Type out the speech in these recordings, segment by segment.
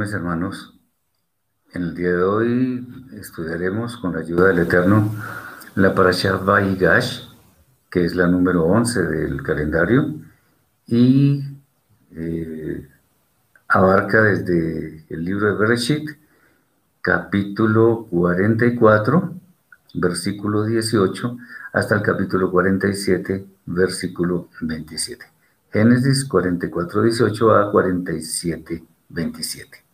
mis hermanos. En el día de hoy estudiaremos con la ayuda del Eterno la Parashat Vaigash, que es la número 11 del calendario, y eh, abarca desde el libro de Bereshit, capítulo 44, versículo 18, hasta el capítulo 47, versículo 27. Génesis 44, 18 a 47, 27.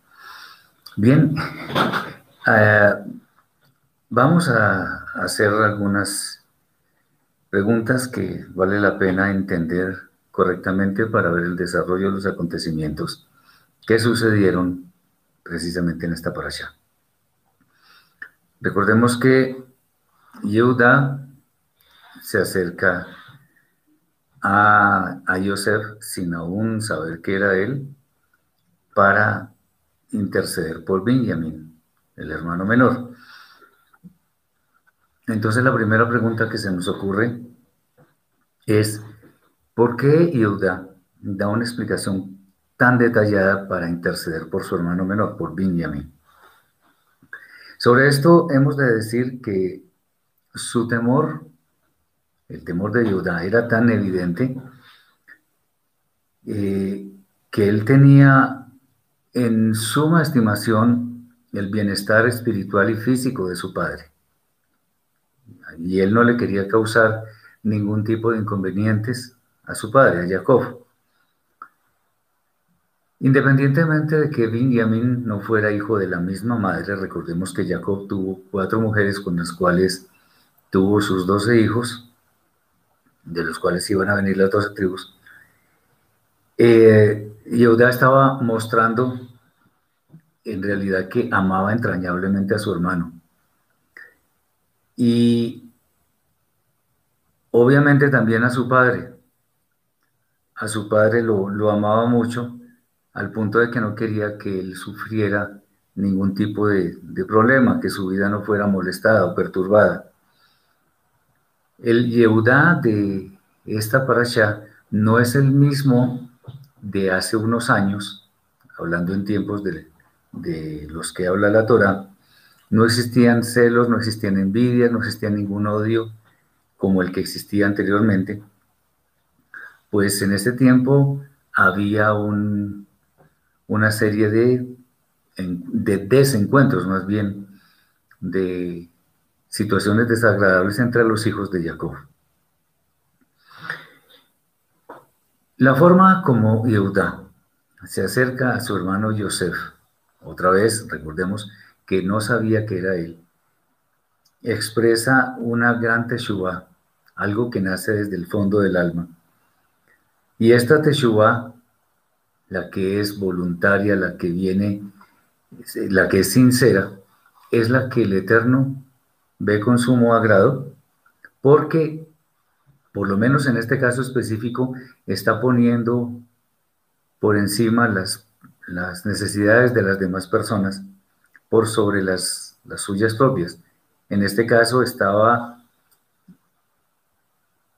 Bien, eh, vamos a hacer algunas preguntas que vale la pena entender correctamente para ver el desarrollo de los acontecimientos que sucedieron precisamente en esta parasha. Recordemos que Yehuda se acerca a, Yosef sin aún saber que era él para interceder por Benjamín, el hermano menor. Entonces la primera pregunta que se nos ocurre es, ¿por qué Yehuda da una explicación tan detallada para interceder por su hermano menor, por Benjamín? Sobre esto hemos de decir que su temor el temor de Judá era tan evidente eh, que él tenía en suma estimación el bienestar espiritual y físico de su padre. Y él no le quería causar ningún tipo de inconvenientes a su padre, a Jacob. Independientemente de que Benjamín no fuera hijo de la misma madre, recordemos que Jacob tuvo cuatro mujeres con las cuales tuvo sus doce hijos, de los cuales iban a venir las doce tribus, eh, Yehuda estaba mostrando en realidad que amaba entrañablemente a su hermano. Y obviamente también a su padre. A su padre lo, lo amaba mucho al punto de que no quería que él sufriera ningún tipo de, problema, que su vida no fuera molestada o perturbada. El Yehudá de esta parasha no es el mismo de hace unos años, hablando en tiempos de, de los que habla la Torah, no existían celos, no existían envidias, no existía ningún odio como el que existía anteriormente. Pues en ese tiempo había un, una serie de, de desencuentros, más bien, de situaciones desagradables entre los hijos de Jacob. La forma como Yehuda se acerca a su hermano Yosef, otra vez recordemos que no sabía que era él, expresa una gran teshuva, algo que nace desde el fondo del alma. Y esta teshuva, la que es voluntaria, la que viene, la que es sincera, es la que el Eterno ve con sumo agrado, porque, por lo menos en este caso específico, está poniendo por encima las, las necesidades de las demás personas por sobre las, las suyas propias. En este caso estaba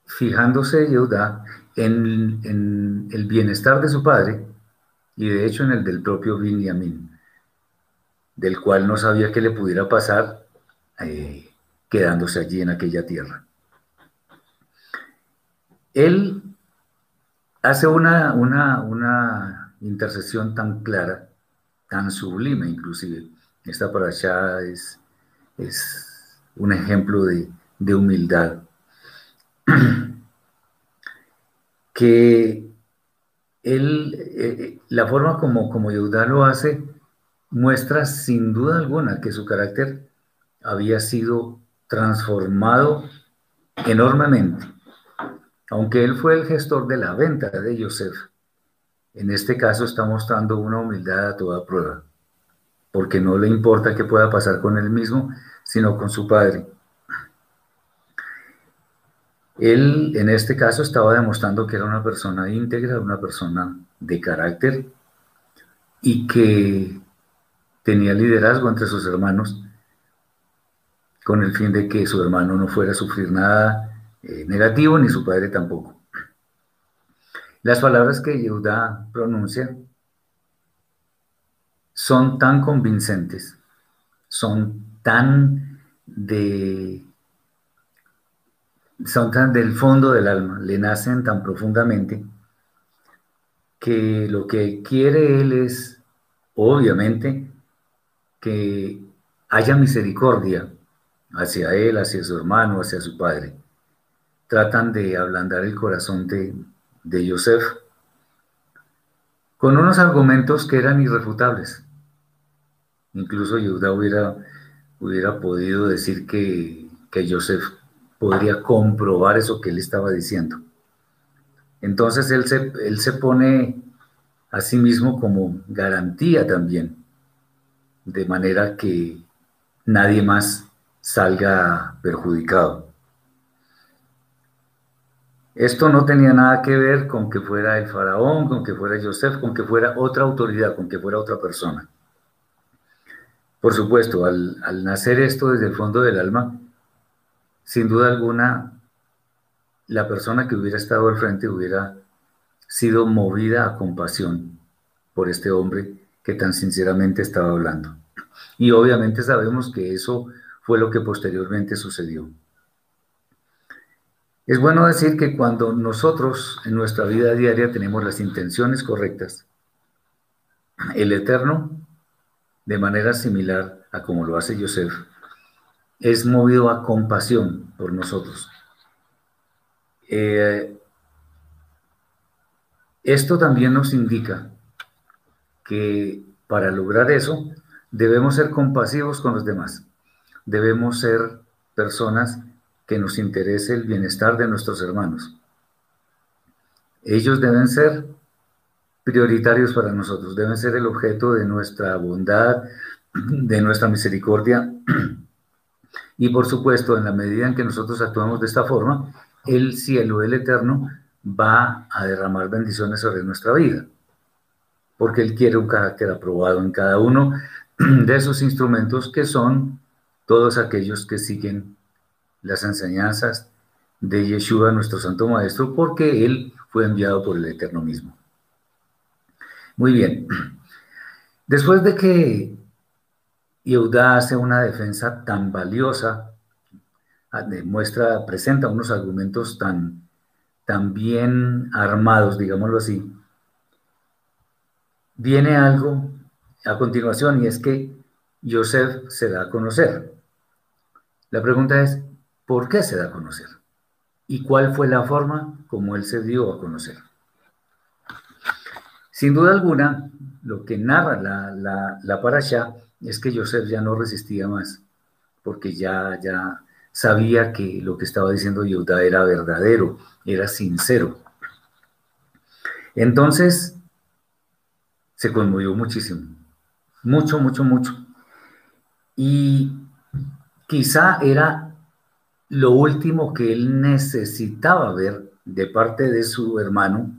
fijándose Yehuda en, en, el bienestar de su padre y de hecho en el del propio Binyamin, del cual no sabía qué le pudiera pasar eh, quedándose allí en aquella tierra. Él hace una, una, una intercesión tan clara, tan sublime inclusive. Esta para allá es, es un ejemplo de, de humildad. que él, eh, la forma como, como Yehuda lo hace, muestra sin duda alguna que su carácter había sido transformado enormemente. Aunque él fue el gestor de la venta de Yosef, en este caso está mostrando una humildad a toda prueba, porque no le importa qué pueda pasar con él mismo, sino con su padre. Él en este caso estaba demostrando que era una persona íntegra, una persona de carácter y que tenía liderazgo entre sus hermanos con el fin de que su hermano no fuera a sufrir nada eh, negativo, ni su padre tampoco. Las palabras que Yehuda pronuncia son tan convincentes, son tan de son tan del fondo del alma, le nacen tan profundamente que lo que quiere él es, obviamente, que haya misericordia hacia él, hacia su hermano, hacia su padre. Tratan de ablandar el corazón de, de Yosef con unos argumentos que eran irrefutables. Incluso Judá hubiera, hubiera podido decir que, que Joseph podría comprobar eso que él estaba diciendo. Entonces él se, él se pone a sí mismo como garantía también, de manera que nadie más salga perjudicado. Esto no tenía nada que ver con que fuera el faraón, con que fuera Joseph, con que fuera otra autoridad, con que fuera otra persona. Por supuesto, al, al nacer esto desde el fondo del alma, sin duda alguna, la persona que hubiera estado al frente hubiera sido movida a compasión por este hombre que tan sinceramente estaba hablando. Y obviamente sabemos que eso fue lo que posteriormente sucedió. Es bueno decir que cuando nosotros en nuestra vida diaria tenemos las intenciones correctas, el Eterno, de manera similar a como lo hace Joseph, es movido a compasión por nosotros. Eh, esto también nos indica que para lograr eso debemos ser compasivos con los demás. Debemos ser personas que nos interese el bienestar de nuestros hermanos. Ellos deben ser prioritarios para nosotros, deben ser el objeto de nuestra bondad, de nuestra misericordia. Y por supuesto, en la medida en que nosotros actuamos de esta forma, el cielo, el eterno, va a derramar bendiciones sobre nuestra vida, porque Él quiere un carácter aprobado en cada uno de esos instrumentos que son todos aquellos que siguen las enseñanzas de Yeshua, nuestro Santo Maestro, porque Él fue enviado por el Eterno mismo. Muy bien. Después de que Yehuda hace una defensa tan valiosa, ah, demuestra, presenta unos argumentos tan, tan bien armados, digámoslo así, viene algo a continuación y es que Joseph se da a conocer. La pregunta es, ¿por qué se da a conocer? ¿Y cuál fue la forma como él se dio a conocer? Sin duda alguna, lo que narra la, la, la parasha es que Joseph ya no resistía más, porque ya, ya sabía que lo que estaba diciendo Yehuda era verdadero, era sincero. Entonces, se conmovió muchísimo, mucho, mucho, mucho. Y quizá era lo último que él necesitaba ver de parte de su hermano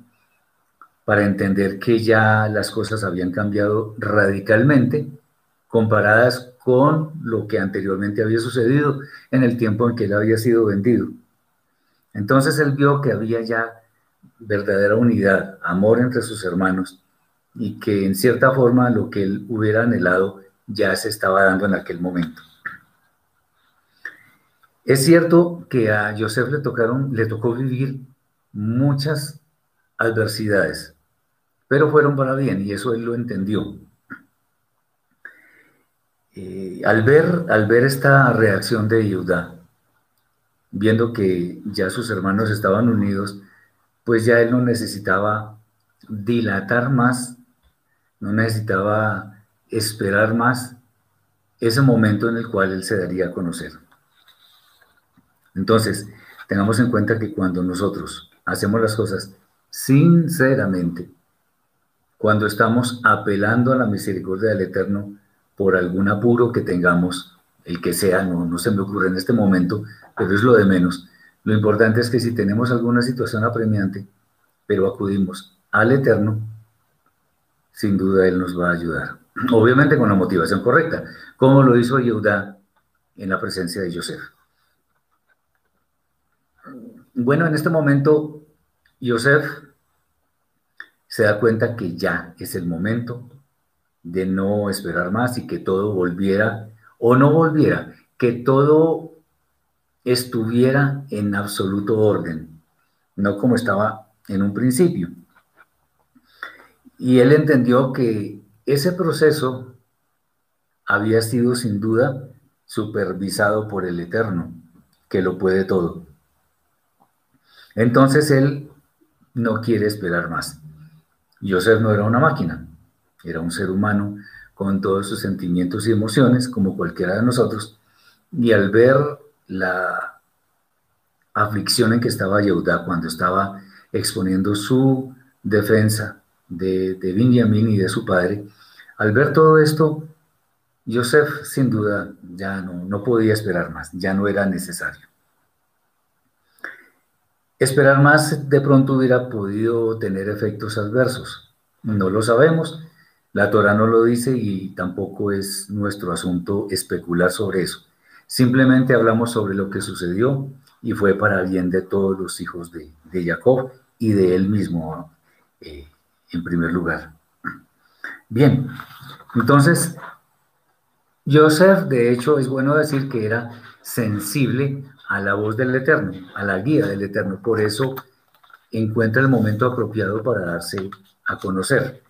para entender que ya las cosas habían cambiado radicalmente comparadas con lo que anteriormente había sucedido en el tiempo en que él había sido vendido. Entonces él vio que había ya verdadera unidad, amor entre sus hermanos y que en cierta forma lo que él hubiera anhelado ya se estaba dando en aquel momento. Es cierto que a Joseph le, tocaron, le tocó vivir muchas adversidades, pero fueron para bien y eso él lo entendió. Eh, al, ver, al ver esta reacción de Judá, viendo que ya sus hermanos estaban unidos, pues ya él no necesitaba dilatar más, no necesitaba esperar más ese momento en el cual él se daría a conocer. Entonces, tengamos en cuenta que cuando nosotros hacemos las cosas sinceramente, cuando estamos apelando a la misericordia del Eterno, por algún apuro que tengamos, el que sea, no, no se me ocurre en este momento, pero es lo de menos. Lo importante es que si tenemos alguna situación apremiante, pero acudimos al Eterno, sin duda Él nos va a ayudar. Obviamente con la motivación correcta, como lo hizo Yehuda en la presencia de Joseph. Bueno, en este momento, Joseph se da cuenta que ya es el momento de no esperar más y que todo volviera o no volviera, que todo estuviera en absoluto orden, no como estaba en un principio. Y él entendió que ese proceso había sido sin duda supervisado por el Eterno, que lo puede todo. Entonces él no quiere esperar más. Joseph no era una máquina, era un ser humano con todos sus sentimientos y emociones, como cualquiera de nosotros, y al ver la aflicción en que estaba Yehuda cuando estaba exponiendo su defensa de, de Benjamín y de su padre, al ver todo esto, Joseph sin duda ya no, no podía esperar más, ya no era necesario. Esperar más de pronto hubiera podido tener efectos adversos. No lo sabemos, la Torah no lo dice y tampoco es nuestro asunto especular sobre eso. Simplemente hablamos sobre lo que sucedió y fue para bien de todos los hijos de, Jacob y de él mismo eh, en primer lugar. Bien, entonces, Joseph, de hecho, es bueno decir que era sensible a la voz del Eterno, a la guía del Eterno. Por eso encuentra el momento apropiado para darse a conocer.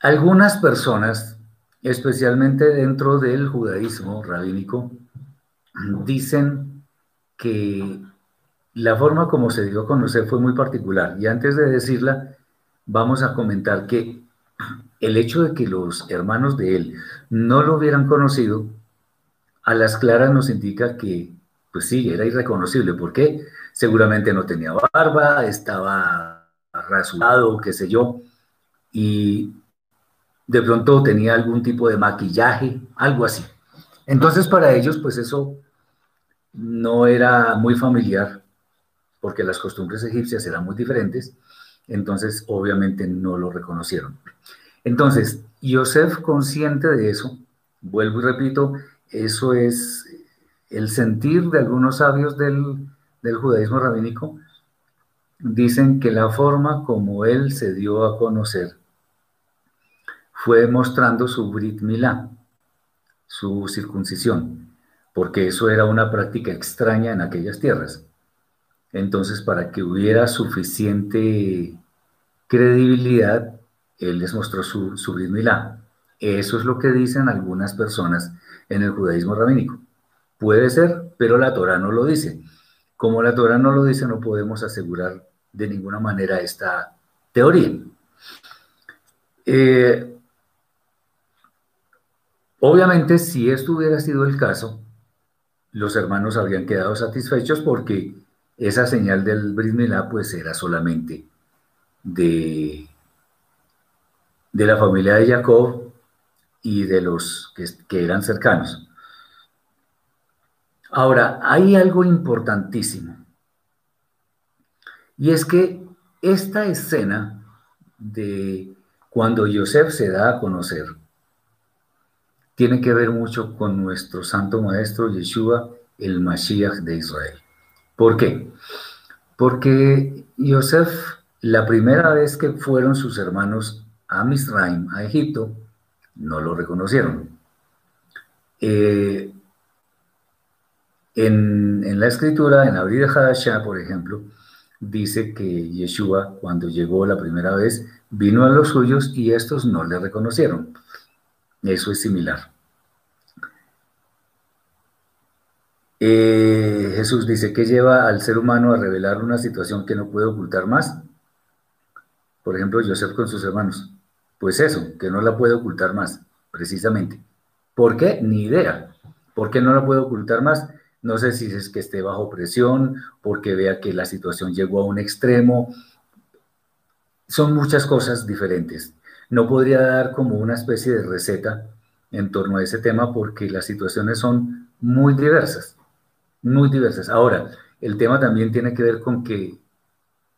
Algunas personas, especialmente dentro del judaísmo rabínico, dicen que la forma como se dio a conocer fue muy particular. Y antes de decirla, vamos a comentar que el hecho de que los hermanos de él no lo hubieran conocido, a las claras nos indica que, pues sí, era irreconocible. ¿Por qué? Seguramente no tenía barba, estaba rasurado, qué sé yo, y de pronto tenía algún tipo de maquillaje, algo así. Entonces para ellos pues eso no era muy familiar porque las costumbres egipcias eran muy diferentes, entonces obviamente no lo reconocieron. Entonces, Yosef consciente de eso, vuelvo y repito, eso es el sentir de algunos sabios del, del judaísmo rabínico, dicen que la forma como él se dio a conocer fue mostrando su Brit Milá, su circuncisión, porque eso era una práctica extraña en aquellas tierras. Entonces, para que hubiera suficiente credibilidad, él les mostró su, su Brit Milá. Eso es lo que dicen algunas personas en el judaísmo rabínico. Puede ser, pero la Torah no lo dice. Como la Torah no lo dice, no podemos asegurar de ninguna manera esta teoría. Eh, Obviamente, si esto hubiera sido el caso, los hermanos habrían quedado satisfechos porque esa señal del Brit pues era solamente de, de la familia de Jacob y de los que, eran cercanos. Ahora, hay algo importantísimo. Y es que esta escena de cuando Yosef se da a conocer, tiene que ver mucho con nuestro santo maestro Yeshua, el Mashiach de Israel. ¿Por qué? Porque Yosef, la primera vez que fueron sus hermanos a Misraim, a Egipto, no lo reconocieron. Eh, en, la escritura, en Abril de Hadashah, por ejemplo, dice que Yeshua, cuando llegó la primera vez, vino a los suyos y estos no le reconocieron. Eso es similar. Eh, Jesús dice que lleva al ser humano a revelar una situación que no puede ocultar más. Por ejemplo, Joseph con sus hermanos. Pues eso, que no la puede ocultar más, precisamente. ¿Por qué? Ni idea. ¿Por qué no la puede ocultar más? No sé si es que esté bajo presión, porque vea que la situación llegó a un extremo. Son muchas cosas diferentes. No podría dar como una especie de receta en torno a ese tema porque las situaciones son muy diversas, muy diversas. Ahora, el tema también tiene que ver con que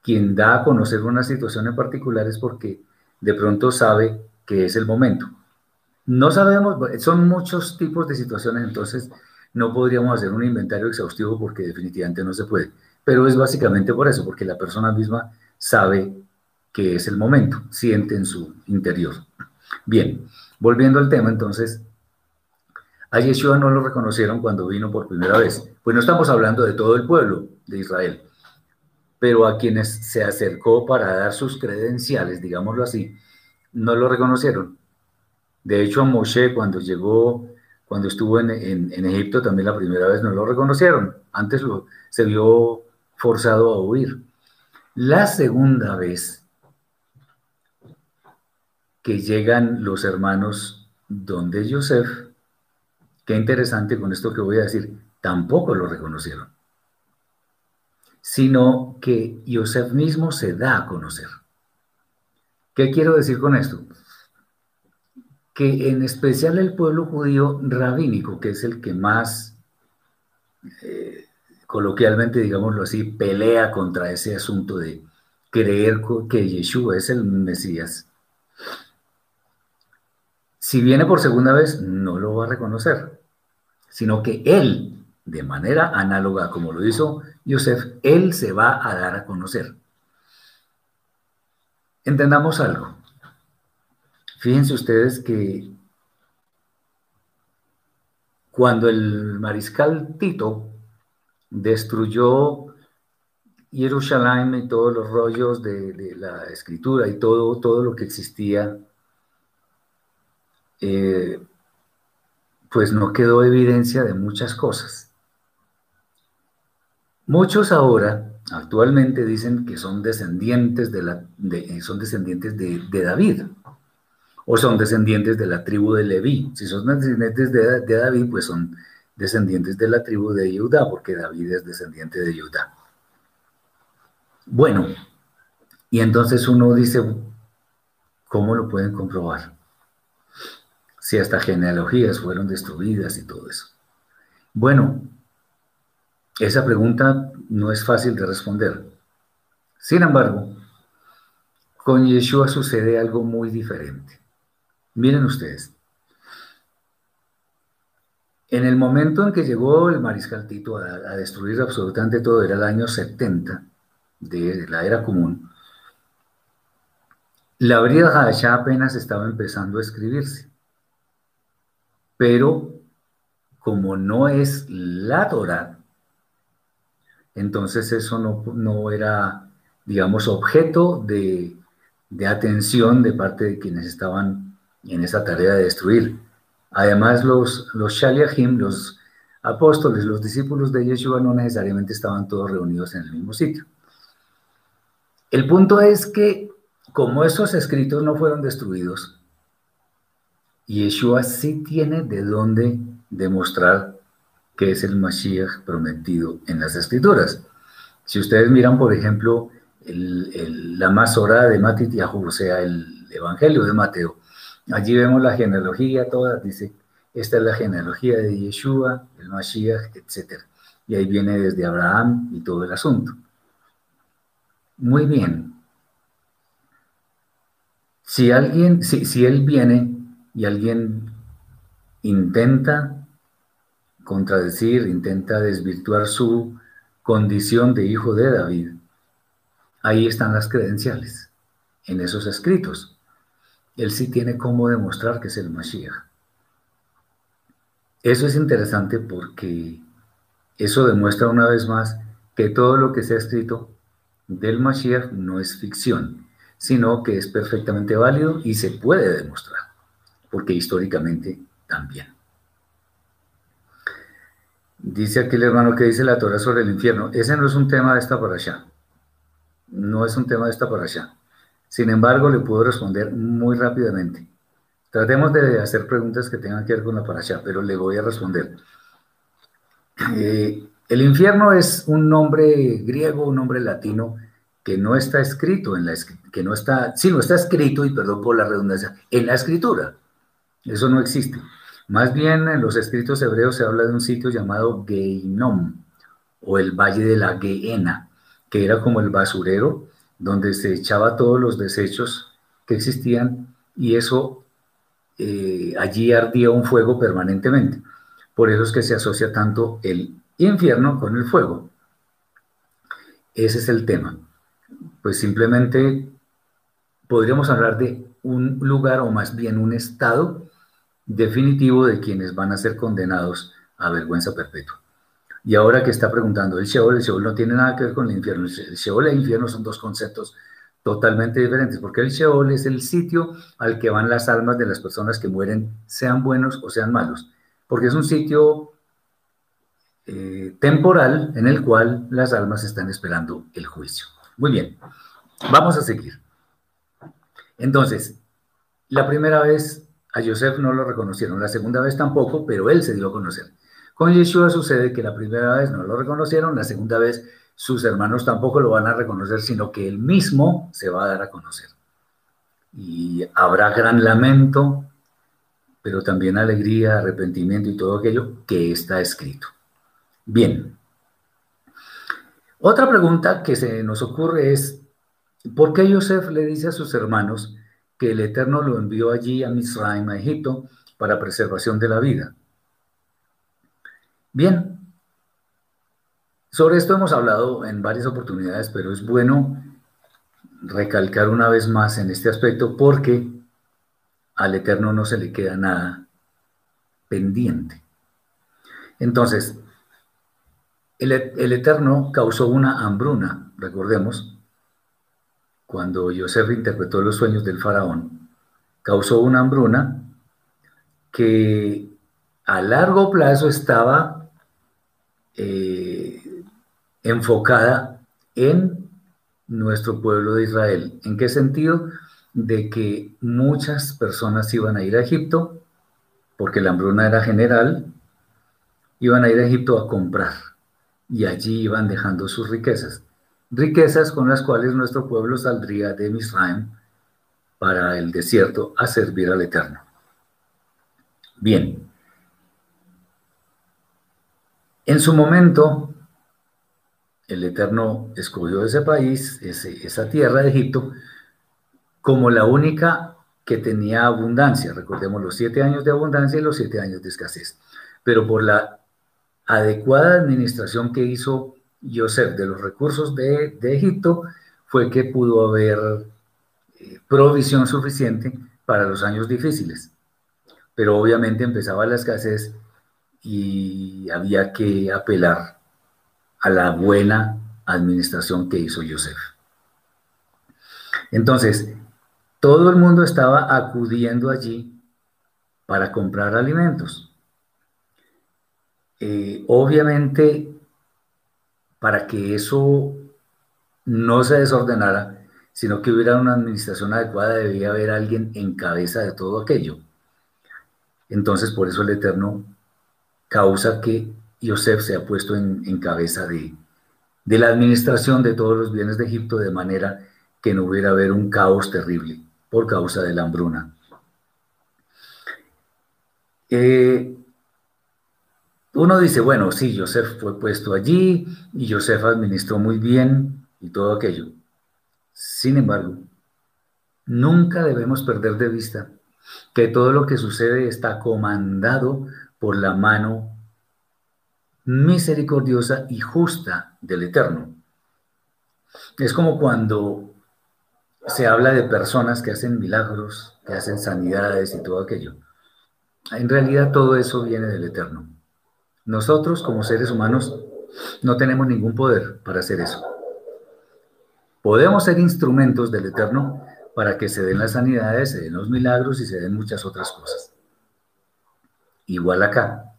quien da a conocer una situación en particular es porque de pronto sabe que es el momento. No sabemos, son muchos tipos de situaciones, entonces no podríamos hacer un inventario exhaustivo porque definitivamente no se puede. Pero es básicamente por eso, porque la persona misma sabe que es el momento, siente en su interior. Bien, volviendo al tema, entonces, a Yeshua no lo reconocieron cuando vino por primera vez. Pues no estamos hablando de todo el pueblo de Israel, pero a quienes se acercó para dar sus credenciales, digámoslo así, no lo reconocieron. De hecho, a Moshe cuando llegó, cuando estuvo en, Egipto también la primera vez no lo reconocieron. Antes se vio forzado a huir. La segunda vez que llegan los hermanos donde Joseph, qué interesante con esto que voy a decir, tampoco lo reconocieron, sino que Joseph mismo se da a conocer. ¿Qué quiero decir con esto? Que en especial el pueblo judío rabínico, que es el que más, eh, coloquialmente, digámoslo así, pelea contra ese asunto de creer que Yeshua es el Mesías, si viene por segunda vez, no lo va a reconocer, sino que él, de manera análoga como lo hizo Yosef, él se va a dar a conocer. Entendamos algo. Fíjense ustedes que cuando el mariscal Tito destruyó Jerusalén y todos los rollos de, la escritura y todo, todo lo que existía, eh, pues no quedó evidencia de muchas cosas. Muchos ahora actualmente dicen que son descendientes de, la, son descendientes de, David o son descendientes de la tribu de Leví. Si son descendientes de, de, David, pues son descendientes de la tribu de Judá, porque David es descendiente de Judá. Bueno, y entonces uno dice, ¿cómo lo pueden comprobar? Si hasta genealogías fueron destruidas y todo eso. Bueno, esa pregunta no es fácil de responder. Sin embargo, con Yeshua sucede algo muy diferente. Miren ustedes. En el momento en que llegó el mariscal Tito a, destruir absolutamente todo, era el año 70 de la era común, la Brida ya apenas estaba empezando a escribirse. Pero como no es la Torah, entonces eso no, era, digamos, objeto de, atención de parte de quienes estaban en esa tarea de destruir. Además, los, los Shaliachim, los apóstoles, los discípulos de Yeshua no necesariamente estaban todos reunidos en el mismo sitio. El punto es que como esos escritos no fueron destruidos, Yeshua sí tiene de dónde demostrar que es el Mashiach prometido en las escrituras. Si ustedes miran, por ejemplo, la más de Matit o sea, el Evangelio de Mateo, allí vemos la genealogía toda, dice, esta es la genealogía de Yeshua, el Mashiach, etc. Y ahí viene desde Abraham y todo el asunto. Muy bien. Si alguien, si, si él viene y alguien intenta contradecir, intenta desvirtuar su condición de hijo de David, ahí están las credenciales, en esos escritos. Él sí tiene cómo demostrar que es el Mashiach. Eso es interesante porque eso demuestra una vez más que todo lo que se ha escrito del Mashiach no es ficción, sino que es perfectamente válido y se puede demostrar, porque históricamente también. Dice aquí el hermano que dice la Torah sobre el infierno. Ese no es un tema de esta para allá. No es un tema de esta para allá. Sin embargo, le puedo responder muy rápidamente. Tratemos de hacer preguntas que tengan que ver con la para allá, pero le voy a responder. Eh, el infierno es un nombre griego, un nombre latino que no está escrito en la que no está, sí, no está escrito y perdón por la redundancia, en la escritura. Eso no existe. Más bien en los escritos hebreos se habla de un sitio llamado Geinom o el Valle de la Geena, que era como el basurero donde se echaba todos los desechos que existían y eso eh, allí ardía un fuego permanentemente. Por eso es que se asocia tanto el infierno con el fuego. Ese es el tema. Pues simplemente podríamos hablar de un lugar o más bien un estado definitivo de quienes van a ser condenados a vergüenza perpetua. Y ahora que está preguntando el Sheol, el Sheol no tiene nada que ver con el infierno. El Sheol y el infierno son dos conceptos totalmente diferentes, porque el Sheol es el sitio al que van las almas de las personas que mueren, sean buenos o sean malos, porque es un sitio eh, temporal en el cual las almas están esperando el juicio. Muy bien, vamos a seguir. Entonces, la primera vez a Joseph no lo reconocieron, la segunda vez tampoco, pero él se dio a conocer. Con Yeshua sucede que la primera vez no lo reconocieron, la segunda vez sus hermanos tampoco lo van a reconocer, sino que él mismo se va a dar a conocer. Y habrá gran lamento, pero también alegría, arrepentimiento y todo aquello que está escrito. Bien. Otra pregunta que se nos ocurre es, ¿por qué Joseph le dice a sus hermanos que el Eterno lo envió allí a Misraim, a Egipto, para preservación de la vida? Bien, sobre esto hemos hablado en varias oportunidades, pero es bueno recalcar una vez más en este aspecto porque al Eterno no se le queda nada pendiente. Entonces, el, el, Eterno causó una hambruna, recordemos, cuando Yosef interpretó los sueños del faraón, causó una hambruna que a largo plazo estaba eh, enfocada en nuestro pueblo de Israel. ¿En qué sentido? De que muchas personas iban a ir a Egipto, porque la hambruna era general, iban a ir a Egipto a comprar y allí iban dejando sus riquezas. Riquezas con las cuales nuestro pueblo saldría de Misraim para el desierto a servir al Eterno. Bien, en su momento, el Eterno escogió ese país, esa tierra de Egipto, como la única que tenía abundancia. Recordemos los siete años de abundancia y los siete años de escasez. Pero por la adecuada administración que hizo Joseph de los recursos de, Egipto, fue que pudo haber eh, provisión suficiente para los años difíciles. Pero obviamente empezaba la escasez y había que apelar a la buena administración que hizo Joseph. Entonces, todo el mundo estaba acudiendo allí para comprar alimentos. Eh, obviamente, para que eso no se desordenara, sino que hubiera una administración adecuada, debía haber alguien en cabeza de todo aquello. Entonces, por eso el Eterno causa que Yosef se ha puesto en, cabeza de, de, la administración de todos los bienes de Egipto de manera que no hubiera haber un caos terrible por causa de la hambruna. Eh, uno dice, bueno, sí, Yosef fue puesto allí y Yosef administró muy bien y todo aquello. Sin embargo, nunca debemos perder de vista que todo lo que sucede está comandado por la mano misericordiosa y justa del Eterno. Es como cuando se habla de personas que hacen milagros, que hacen sanidades y todo aquello. En realidad todo eso viene del Eterno. Nosotros como seres humanos no tenemos ningún poder para hacer eso. Podemos ser instrumentos del Eterno para que se den las sanidades, se den los milagros y se den muchas otras cosas. Igual acá.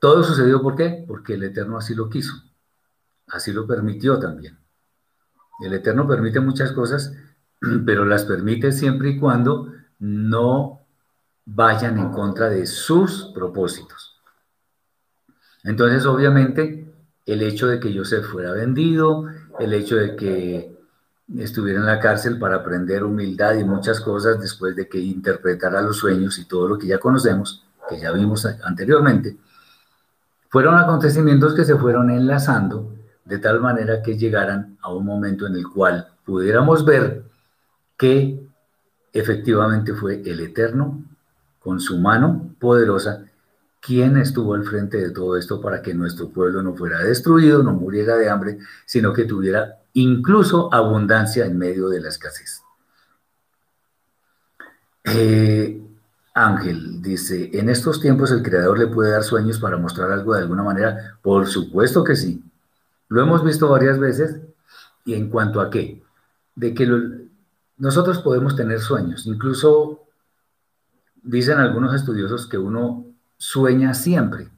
Todo sucedió ¿por qué? Porque el Eterno así lo quiso. Así lo permitió también. El Eterno permite muchas cosas, pero las permite siempre y cuando no vayan en contra de sus propósitos. Entonces, obviamente, el hecho de que Joseph fuera vendido, el hecho de que estuviera en la cárcel para aprender humildad y muchas cosas después de que interpretara los sueños y todo lo que ya conocemos, que ya vimos anteriormente, fueron acontecimientos que se fueron enlazando de tal manera que llegaran a un momento en el cual pudiéramos ver que efectivamente fue el Eterno, con su mano poderosa, quien estuvo al frente de todo esto para que nuestro pueblo no fuera destruido, no muriera de hambre, sino que tuviera incluso abundancia en medio de la escasez. Eh, Ángel dice, en estos tiempos el creador le puede dar sueños para mostrar algo de alguna manera. Por supuesto que sí. Lo hemos visto varias veces. ¿Y en cuanto a qué? De que nosotros podemos tener sueños. Incluso dicen algunos estudiosos que uno sueña siempre,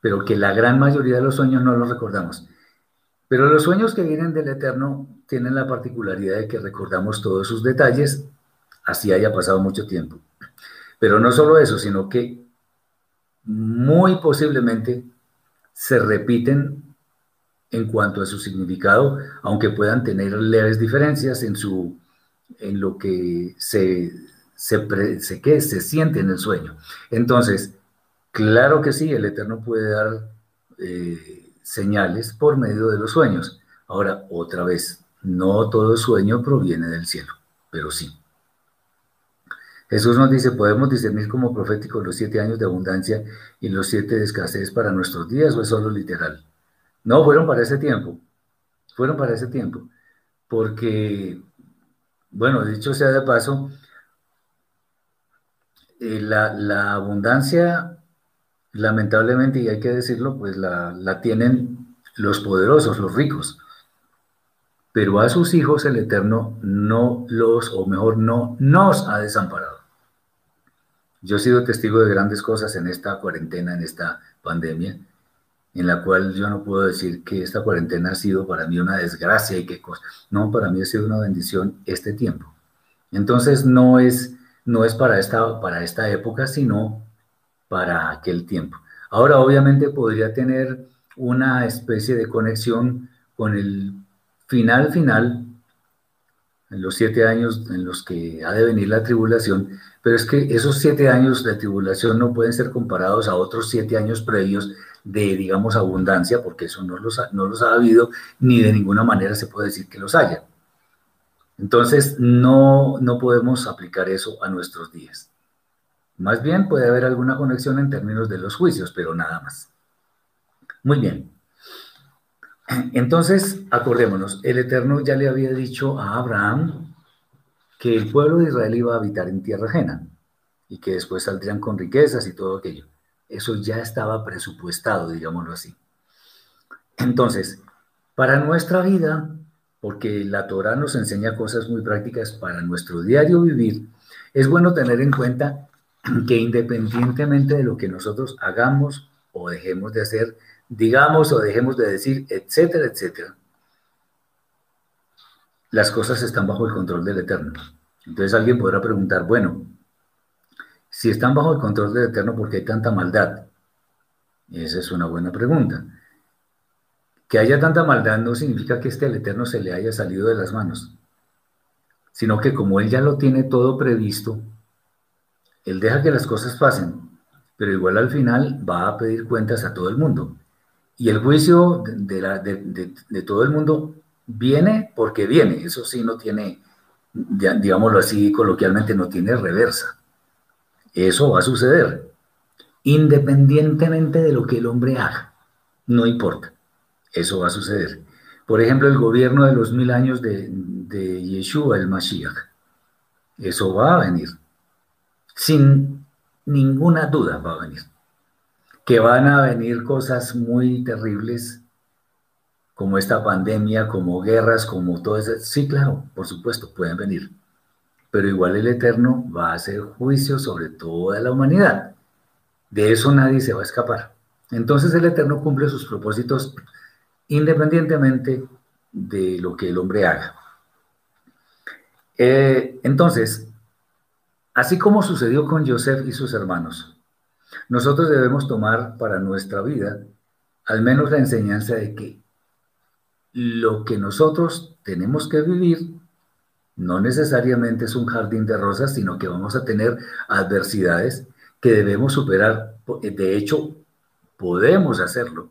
pero que la gran mayoría de los sueños no los recordamos. Pero los sueños que vienen del Eterno tienen la particularidad de que recordamos todos sus detalles, así haya pasado mucho tiempo. Pero no solo eso, sino que muy posiblemente se repiten en cuanto a su significado, aunque puedan tener leves diferencias en, su, en lo que se, se, se, se siente en el sueño. Entonces, claro que sí, el Eterno puede dar eh, señales por medio de los sueños. Ahora, otra vez, no todo sueño proviene del cielo, pero sí. Jesús nos dice, podemos discernir como proféticos los siete años de abundancia y los siete de escasez para nuestros días o es solo literal. No, fueron para ese tiempo, fueron para ese tiempo, porque, bueno, dicho sea de paso, eh, la, abundancia, lamentablemente, y hay que decirlo, pues la, la tienen los poderosos, los ricos pero a sus hijos el Eterno no los, o mejor, no nos ha desamparado. Yo he sido testigo de grandes cosas en esta cuarentena, en esta pandemia, en la cual yo no puedo decir que esta cuarentena ha sido para mí una desgracia y qué cosa. No, para mí ha sido una bendición este tiempo. Entonces no es, no es para, esta, para esta época, sino para aquel tiempo. Ahora obviamente podría tener una especie de conexión con el final final en los siete años en los que ha de venir la tribulación, pero es que esos siete años de tribulación no pueden ser comparados a otros siete años previos de, digamos, abundancia, porque eso no los, ha, no los ha habido, ni de ninguna manera se puede decir que los haya. Entonces, no, no podemos aplicar eso a nuestros días. Más bien puede haber alguna conexión en términos de los juicios, pero nada más. Muy bien. Entonces, acordémonos, el Eterno ya le había dicho a Abraham que el pueblo de Israel iba a habitar en tierra ajena y que después saldrían con riquezas y todo aquello. Eso ya estaba presupuestado, digámoslo así. Entonces, para nuestra vida, porque la Torah nos enseña cosas muy prácticas para nuestro diario vivir, es bueno tener en cuenta que independientemente de lo que nosotros hagamos o dejemos de hacer, digamos o dejemos de decir, etcétera, etcétera, las cosas están bajo el control del Eterno. Entonces alguien podrá preguntar, bueno, si están bajo el control del Eterno, ¿por qué hay tanta maldad? Esa es una buena pregunta. Que haya tanta maldad no significa que este al Eterno se le haya salido de las manos, sino que como Él ya lo tiene todo previsto, Él deja que las cosas pasen, pero igual al final va a pedir cuentas a todo el mundo. Y el juicio de, todo el mundo viene porque viene, eso sí no tiene, digámoslo así coloquialmente, no tiene reversa. Eso va a suceder, independientemente de lo que el hombre haga, no importa, eso va a suceder. Por ejemplo, el gobierno de los mil años de, de Yeshua, el Mashiach, eso va a venir, sin ninguna duda va a venir que van a venir cosas muy terribles como esta pandemia, como guerras, como todo eso. Sí, claro, por supuesto, pueden venir. Pero igual el Eterno va a hacer juicio sobre toda la humanidad. De eso nadie se va a escapar. Entonces el Eterno cumple sus propósitos independientemente de lo que el hombre haga. Eh, entonces, así como sucedió con Joseph y sus hermanos, nosotros debemos tomar para nuestra vida al menos la enseñanza de que lo que nosotros tenemos que vivir no necesariamente es un jardín de rosas, sino que vamos a tener adversidades que debemos superar. De hecho, podemos hacerlo,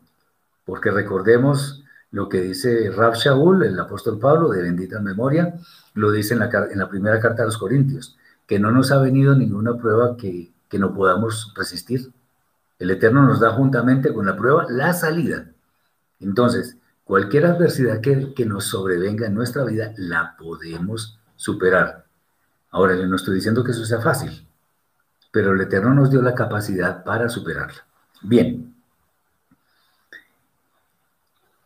porque recordemos lo que dice Rab Shaul, el apóstol Pablo, de bendita memoria, lo dice en la, en la primera carta a los Corintios, que no nos ha venido ninguna prueba que que no podamos resistir. El Eterno nos da juntamente con la prueba la salida. Entonces, cualquier adversidad que, que nos sobrevenga en nuestra vida, la podemos superar. Ahora, yo no estoy diciendo que eso sea fácil, pero el Eterno nos dio la capacidad para superarla. Bien.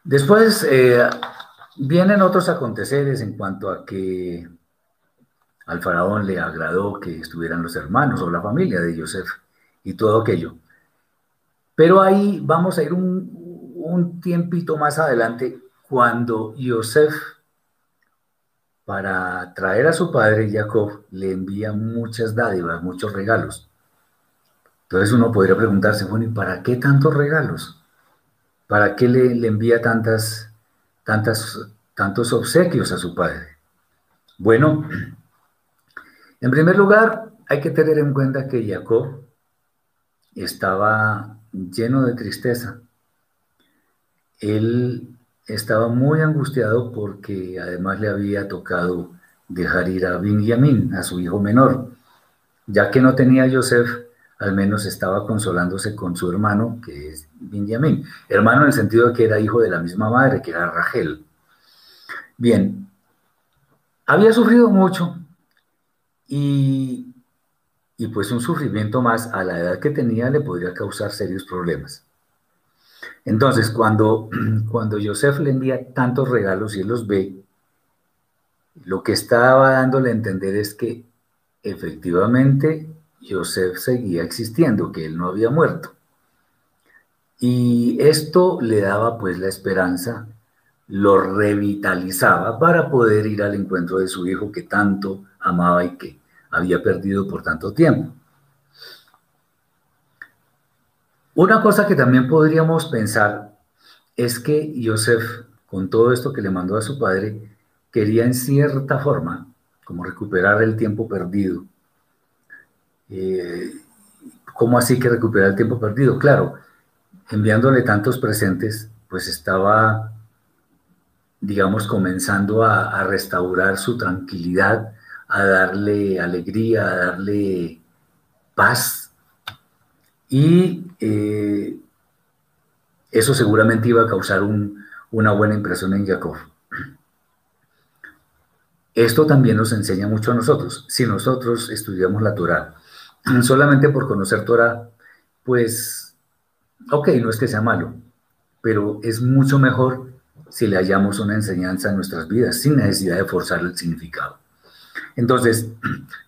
Después eh, vienen otros aconteceres en cuanto a que al faraón le agradó que estuvieran los hermanos o la familia de Joseph y todo aquello. Pero ahí vamos a ir un, un tiempito más adelante cuando Joseph, para traer a su padre Jacob, le envía muchas dádivas, muchos regalos. Entonces uno podría preguntarse, bueno, ¿y para qué tantos regalos? ¿Para qué le, le envía tantas, tantas, tantos obsequios a su padre? Bueno, en primer lugar, hay que tener en cuenta que Jacob estaba lleno de tristeza. Él estaba muy angustiado porque además le había tocado dejar ir a Benjamín, a su hijo menor. Ya que no tenía a Joseph, al menos estaba consolándose con su hermano, que es Benjamín. Hermano en el sentido de que era hijo de la misma madre, que era Rachel. Bien, había sufrido mucho y, pues un sufrimiento más a la edad que tenía le podría causar serios problemas. Entonces, cuando, cuando le envía tantos regalos y él los ve, lo que estaba dándole a entender es que efectivamente Joseph seguía existiendo, que él no había muerto. Y esto le daba pues la esperanza, lo revitalizaba para poder ir al encuentro de su hijo que tanto amaba y que había perdido por tanto tiempo. Una cosa que también podríamos pensar es que Joseph, con todo esto que le mandó a su padre, quería en cierta forma como recuperar el tiempo perdido. Eh, ¿Cómo así que recuperar el tiempo perdido? Claro, enviándole tantos presentes, pues estaba, digamos, comenzando a restaurar su tranquilidad, a darle alegría, a darle paz. Y eh, eso seguramente iba a causar una buena impresión en Jacob. Esto también nos enseña mucho a nosotros. Si nosotros estudiamos la Torah solamente por conocer Torah, pues, ok, no es que sea malo, pero es mucho mejor si le hallamos una enseñanza en nuestras vidas sin necesidad de forzar el significado. Entonces,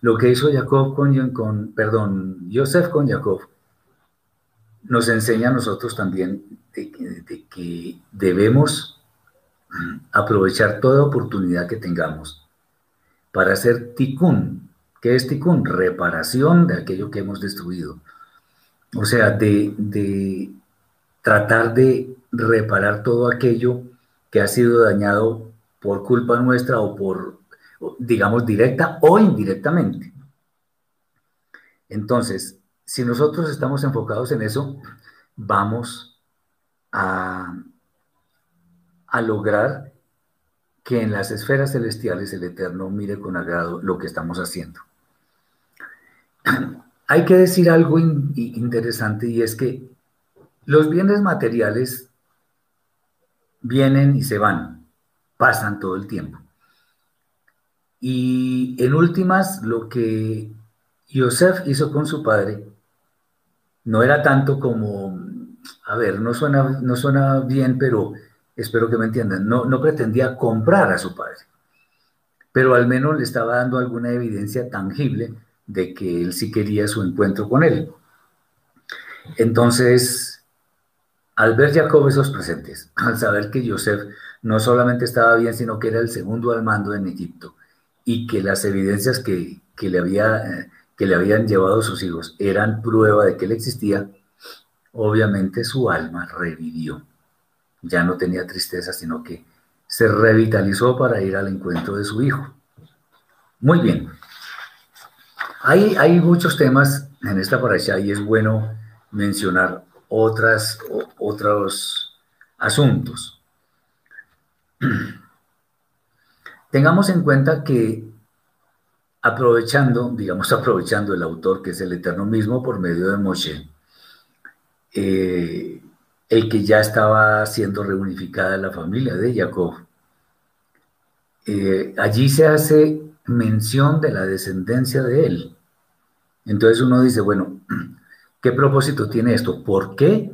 lo que hizo Jacob con, con, perdón, Joseph con Jacob, nos enseña a nosotros también de, que debemos aprovechar toda oportunidad que tengamos para hacer tikkun. ¿Qué es tikkun? Reparación de aquello que hemos destruido. O sea, de, de tratar de reparar todo aquello que ha sido dañado por culpa nuestra o por digamos, directa o indirectamente. Entonces, si nosotros estamos enfocados en eso, vamos a, lograr que en las esferas celestiales el Eterno mire con agrado lo que estamos haciendo. Hay que decir algo interesante y es que los bienes materiales vienen y se van, pasan todo el tiempo. Y en últimas, lo que Yosef hizo con su padre no era tanto como, a ver, no suena, no suena bien, pero espero que me entiendan, no, no pretendía comprar a su padre, pero al menos le estaba dando alguna evidencia tangible de que él sí quería su encuentro con él. Entonces, al ver Jacob esos presentes, al saber que Yosef no solamente estaba bien, sino que era el segundo al mando en Egipto, y que las evidencias que, le, había, que le habían llevado sus hijos eran prueba de que él existía, obviamente su alma revivió. Ya no tenía tristeza, sino que se revitalizó para ir al encuentro de su hijo. Muy bien. Hay, hay muchos temas en esta paracha y es bueno mencionar otras, otros asuntos. Tengamos en cuenta que aprovechando, digamos aprovechando el autor que es el Eterno mismo por medio de Moshe, eh, el que ya estaba siendo reunificada la familia de Jacob. Eh, allí se hace mención de la descendencia de él. Entonces uno dice, bueno, ¿qué propósito tiene esto? ¿Por qué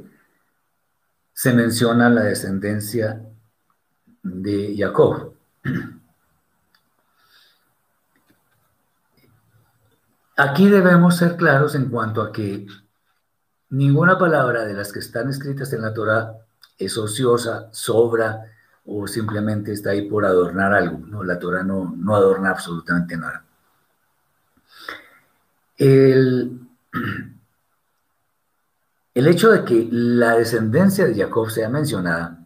se menciona la descendencia de Jacob? Aquí debemos ser claros en cuanto a que ninguna palabra de las que están escritas en la Torah es ociosa, sobra o simplemente está ahí por adornar algo. No, la Torah no, no adorna absolutamente nada. El, el hecho de que la descendencia de Jacob sea mencionada,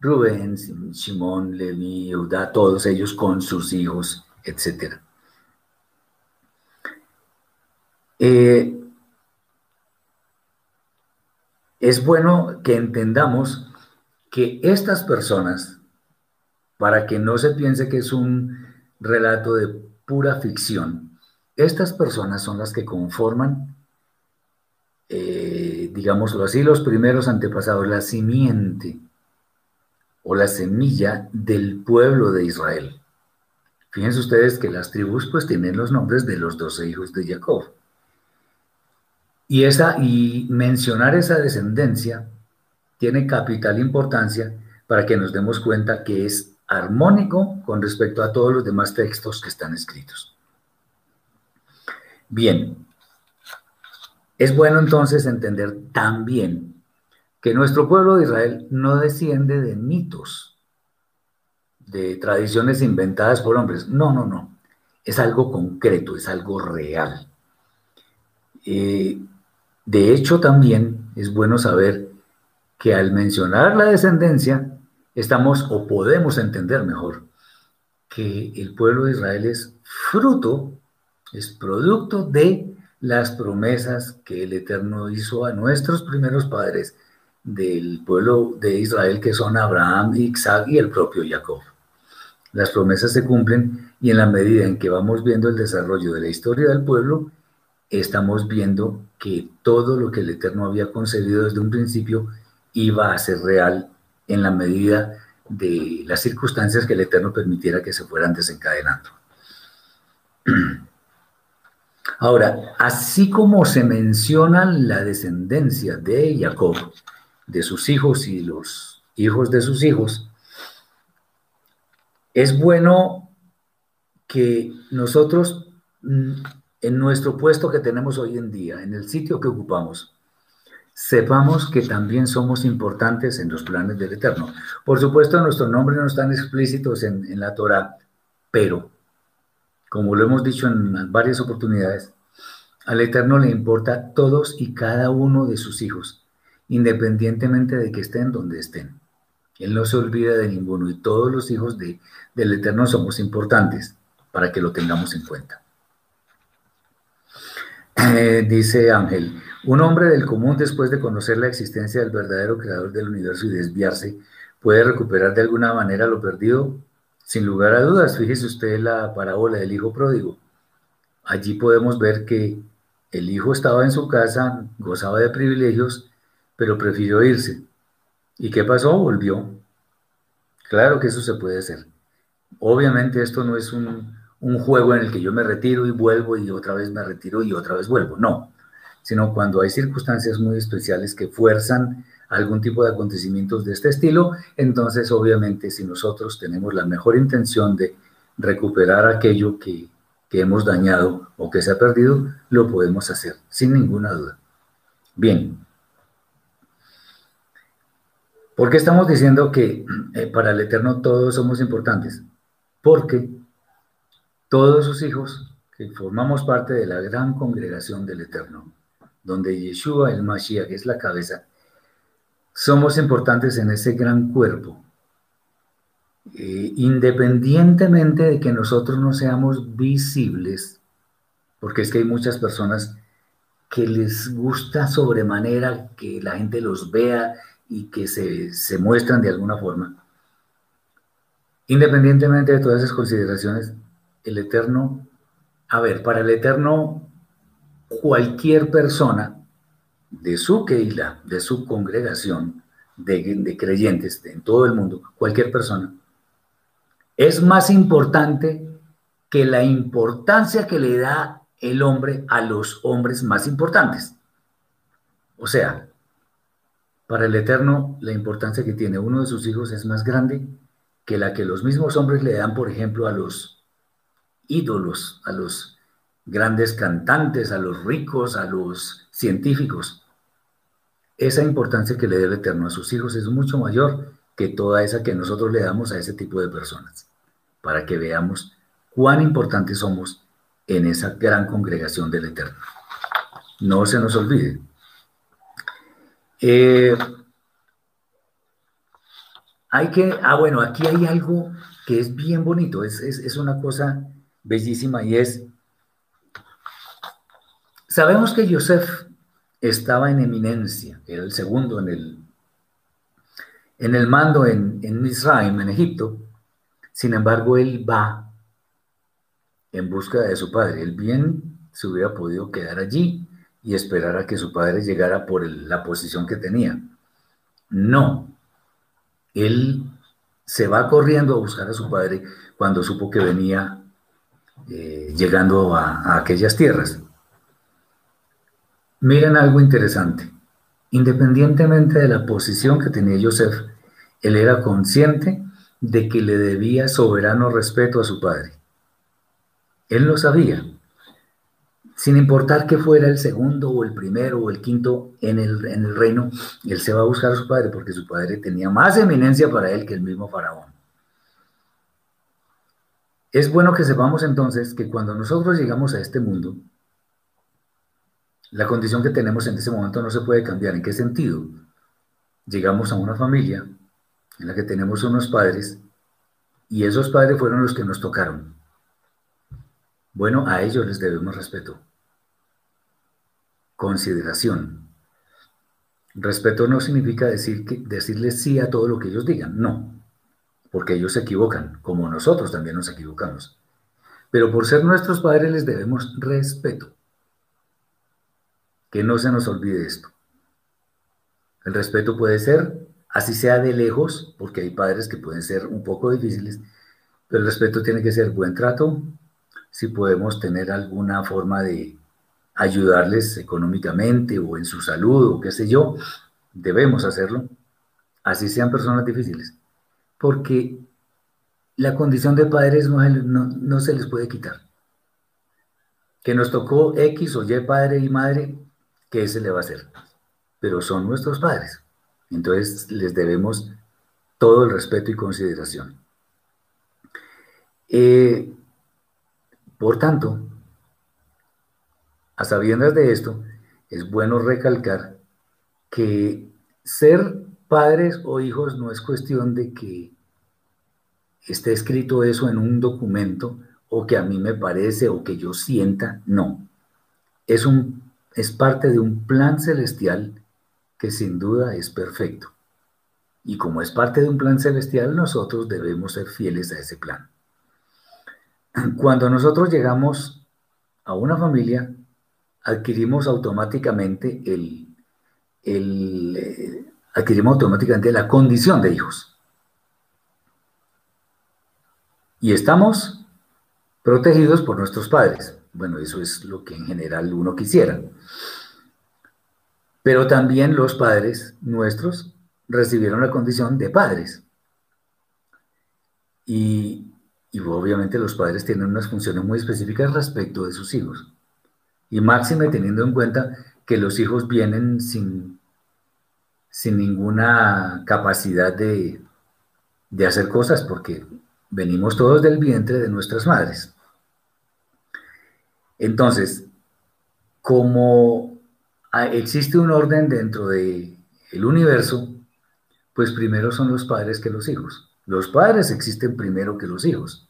Rubén, Simón, Levi, Eudá, todos ellos con sus hijos, etc. Eh, es bueno que entendamos que estas personas, para que no se piense que es un relato de pura ficción, estas personas son las que conforman, eh, digámoslo así, los primeros antepasados, la simiente o la semilla del pueblo de Israel. Fíjense ustedes que las tribus pues tienen los nombres de los doce hijos de Jacob. Y, esa, y mencionar esa descendencia tiene capital importancia para que nos demos cuenta que es armónico con respecto a todos los demás textos que están escritos. Bien, es bueno entonces entender también que nuestro pueblo de Israel no desciende de mitos, de tradiciones inventadas por hombres. No, no, no. Es algo concreto, es algo real. Eh, de hecho, también es bueno saber que al mencionar la descendencia, estamos o podemos entender mejor que el pueblo de Israel es fruto, es producto de las promesas que el Eterno hizo a nuestros primeros padres del pueblo de Israel, que son Abraham, Isaac y el propio Jacob. Las promesas se cumplen y en la medida en que vamos viendo el desarrollo de la historia del pueblo, estamos viendo que todo lo que el Eterno había concebido desde un principio iba a ser real en la medida de las circunstancias que el Eterno permitiera que se fueran desencadenando. Ahora, así como se menciona la descendencia de Jacob, de sus hijos y los hijos de sus hijos, es bueno que nosotros mm, en nuestro puesto que tenemos hoy en día, en el sitio que ocupamos, sepamos que también somos importantes en los planes del Eterno. Por supuesto, nuestros nombres no están explícitos en, la Torah, pero, como lo hemos dicho en varias oportunidades, al Eterno le importa todos y cada uno de sus hijos, independientemente de que estén donde estén. Él no se olvida de ninguno y todos los hijos de, del Eterno somos importantes para que lo tengamos en cuenta. Eh, dice Ángel, un hombre del común después de conocer la existencia del verdadero creador del universo y desviarse, ¿puede recuperar de alguna manera lo perdido? Sin lugar a dudas, fíjese usted la parábola del hijo pródigo. Allí podemos ver que el hijo estaba en su casa, gozaba de privilegios, pero prefirió irse. ¿Y qué pasó? Volvió. Claro que eso se puede hacer. Obviamente esto no es un, un juego en el que yo me retiro y vuelvo y otra vez me retiro y otra vez vuelvo. No, sino cuando hay circunstancias muy especiales que fuerzan algún tipo de acontecimientos de este estilo, entonces obviamente si nosotros tenemos la mejor intención de recuperar aquello que, que hemos dañado o que se ha perdido, lo podemos hacer, sin ninguna duda. Bien. ¿Por qué estamos diciendo que eh, para el Eterno todos somos importantes? Porque todos sus hijos, que formamos parte de la gran congregación del Eterno, donde Yeshua, el Mashiach, es la cabeza, somos importantes en ese gran cuerpo, eh, independientemente de que nosotros no seamos visibles, porque es que hay muchas personas que les gusta sobremanera que la gente los vea y que se, se muestran de alguna forma. Independientemente de todas esas consideraciones, el Eterno, a ver, para el Eterno, cualquier persona de su Keila, de su congregación, de, creyentes en todo el mundo, cualquier persona, es más importante que la importancia que le da el hombre a los hombres más importantes. O sea, para el Eterno, la importancia que tiene uno de sus hijos es más grande que la que los mismos hombres le dan, por ejemplo, a los ídolos, a los grandes cantantes, a los ricos, a los científicos. Esa importancia que le da el Eterno a sus hijos es mucho mayor que toda esa que nosotros le damos a ese tipo de personas, para que veamos cuán importantes somos en esa gran congregación del Eterno. No se nos olvide. Eh, hay que, ah, bueno, aquí hay algo que es bien bonito, es, es una cosa bellísima y es, sabemos que Yosef estaba en eminencia, era el segundo en el, en el mando en, en en Egipto, sin embargo él va en busca de su padre, él bien se hubiera podido quedar allí y esperar a que su padre llegara por la posición que tenía. No, él se va corriendo a buscar a su padre cuando supo que venía eh, llegando a, aquellas tierras. Miren algo interesante. Independientemente de la posición que tenía Joseph, él era consciente de que le debía soberano respeto a su padre. Él lo sabía. Sin importar que fuera el segundo o el primero o el quinto en el, en el reino, él se va a buscar a su padre porque su padre tenía más eminencia para él que el mismo faraón. Es bueno que sepamos entonces que cuando nosotros llegamos a este mundo, la condición que tenemos en ese momento no se puede cambiar. ¿En qué sentido? Llegamos a una familia en la que tenemos unos padres y esos padres fueron los que nos tocaron. Bueno, a ellos les debemos respeto, consideración. Respeto no significa decir decirles sí a todo lo que ellos digan, no porque ellos se equivocan, como nosotros también nos equivocamos. Pero por ser nuestros padres les debemos respeto. Que no se nos olvide esto. El respeto puede ser, así sea de lejos, porque hay padres que pueden ser un poco difíciles, pero el respeto tiene que ser buen trato, si podemos tener alguna forma de ayudarles económicamente o en su salud o qué sé yo, debemos hacerlo, así sean personas difíciles porque la condición de padres no, se les puede quitar. Que nos tocó X o Y padre y madre, ¿qué se le va a hacer? Pero son nuestros padres. Entonces les debemos todo el respeto y consideración. Eh, por tanto, a sabiendas de esto, es bueno recalcar que ser padres o hijos no es cuestión de que esté escrito eso en un documento o que a mí me parece o que yo sienta, no. Es, un, es parte de un plan celestial que sin duda es perfecto. Y como es parte de un plan celestial, nosotros debemos ser fieles a ese plan. Cuando nosotros llegamos a una familia, adquirimos automáticamente el, el eh, adquirimos automáticamente la condición de hijos. Y estamos protegidos por nuestros padres. Bueno, eso es lo que en general uno quisiera. Pero también los padres nuestros recibieron la condición de padres. Y, obviamente los padres tienen unas funciones muy específicas respecto de sus hijos. Y máxime teniendo en cuenta que los hijos vienen sin, sin ninguna capacidad de, de hacer cosas, porque Venimos todos del vientre de nuestras madres. Entonces, como existe un orden dentro del el universo, pues primero son los padres que los hijos. Los padres existen primero que los hijos.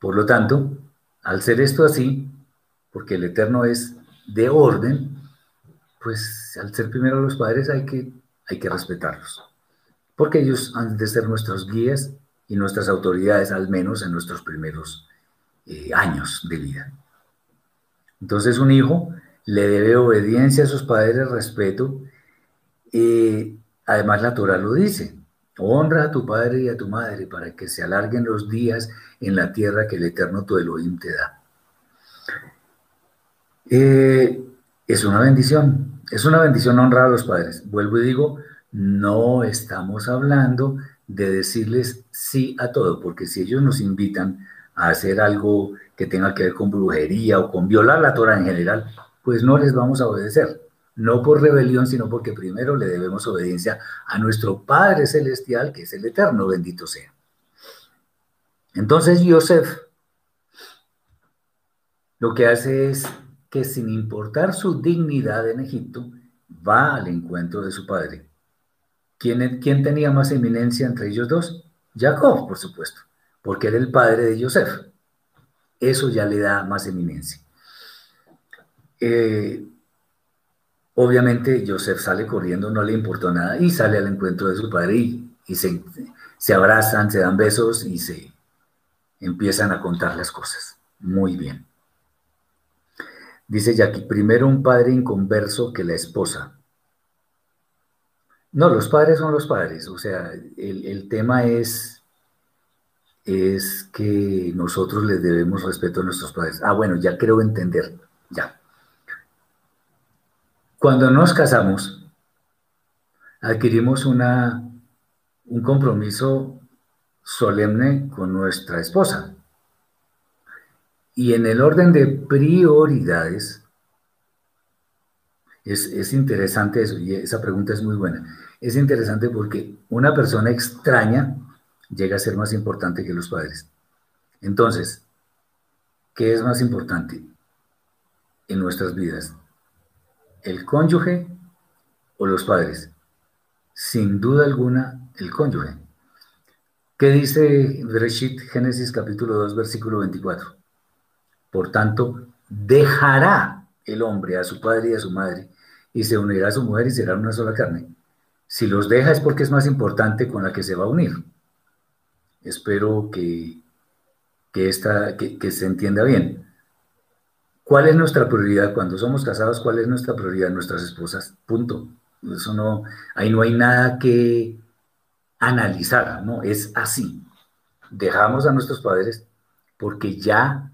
Por lo tanto, al ser esto así, porque el Eterno es de orden, pues al ser primero los padres hay que, hay que respetarlos. Porque ellos han de ser nuestros guías y nuestras autoridades, al menos en nuestros primeros eh, años de vida. Entonces un hijo le debe obediencia a sus padres, respeto, eh, Además la Torah lo dice, honra a tu padre y a tu madre para que se alarguen los días en la tierra que el Eterno tu Elohim te da. Eh, es una bendición, es una bendición honrar a los padres. Vuelvo y digo, no estamos hablando de decirles sí a todo, porque si ellos nos invitan a hacer algo que tenga que ver con brujería o con violar la Torah en general, pues no les vamos a obedecer. No por rebelión, sino porque primero le debemos obediencia a nuestro Padre Celestial, que es el Eterno, bendito sea. Entonces Yosef lo que hace es que sin importar su dignidad en Egipto, va al encuentro de su padre. ¿Quién, tenía más eminencia entre ellos dos? Jacob, por supuesto, porque era el padre de Yosef. Eso ya le da más eminencia. Eh, obviamente Joseph sale corriendo, no le importó nada y sale al encuentro de su padre y, se, se, abrazan, se dan besos y se empiezan a contar las cosas. Muy bien. Dice Jackie, primero un padre inconverso que la esposa. No, los padres son los padres, o sea, el, el tema es es que nosotros les debemos respeto a nuestros padres. Ah, bueno, ya creo entender, ya. Cuando nos casamos, adquirimos una, un compromiso solemne con nuestra esposa. Y en el orden de prioridades, es, es, interesante eso, y esa pregunta es muy buena. Es interesante porque una persona extraña llega a ser más importante que los padres. Entonces, ¿qué es más importante en nuestras vidas? el cónyuge o los padres? Sin duda alguna, el cónyuge. ¿Qué dice Bereshit, Génesis capítulo 2, versículo 24? Por tanto, dejará el hombre a su padre y a su madre y se unirá a su mujer y será una sola carne. Si los deja es porque es más importante con la que se va a unir. Espero que, que, esta, que se entienda bien. ¿Cuál es nuestra prioridad? Cuando somos casados, ¿cuál es nuestra prioridad? Nuestras esposas, punto. Eso no, ahí no hay nada que analizar, ¿no? Es así. Dejamos a nuestros padres porque ya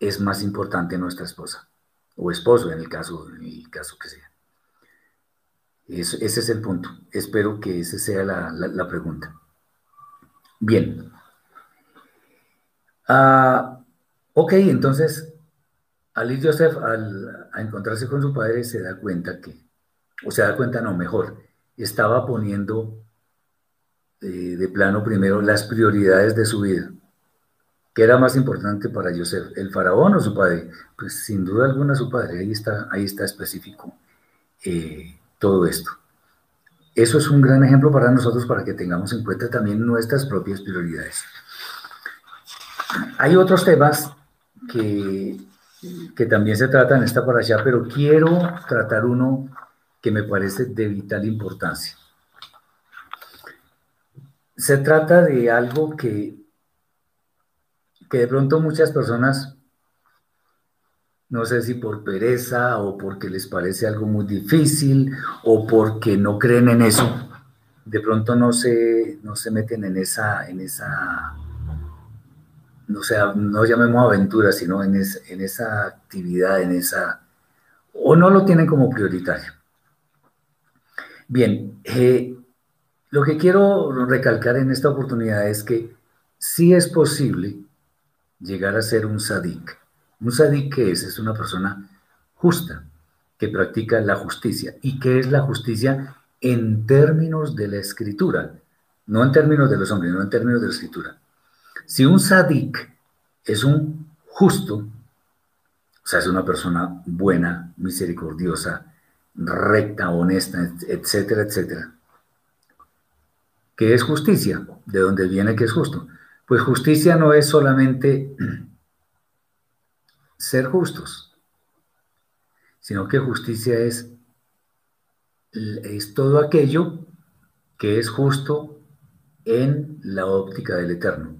es más importante nuestra esposa o esposo en el caso, en el caso que sea. Ese es el punto. Espero que esa sea la, pregunta. Bien. Ah, ok, entonces Ali Joseph, al encontrarse con su padre, se da cuenta que, o se da cuenta, no, mejor, estaba poniendo eh, de plano primero las prioridades de su vida. ¿Qué era más importante para Joseph, el faraón o su padre? Pues sin duda alguna su padre, ahí está, ahí está específico eh, todo esto. Eso es un gran ejemplo para nosotros para que tengamos en cuenta también nuestras propias prioridades. Hay otros temas que que también se trata en esta para pero quiero tratar uno que me parece de vital importancia. Se trata de algo que, que de pronto muchas personas, no sé si por pereza o porque les parece algo muy difícil o porque no creen en eso, de pronto no se, no se meten en esa, en esa no sea, no llamemos aventura, sino en, en esa actividad, en esa, o no lo tienen como prioritario. Bien, eh, lo que quiero recalcar en esta oportunidad es que sí es posible llegar a ser un sadik. Un sadik que es, es una persona justa, que practica la justicia. ¿Y qué es la justicia en términos de la escritura? No en términos de los hombres, no en términos de la escritura. Si un sadik es un justo, o sea, es una persona buena, misericordiosa, recta, honesta, etcétera, etcétera. ¿Qué es justicia? ¿De dónde viene que es justo? Pues justicia no es solamente ser justos, sino que justicia es, es todo aquello que es justo en la óptica del Eterno.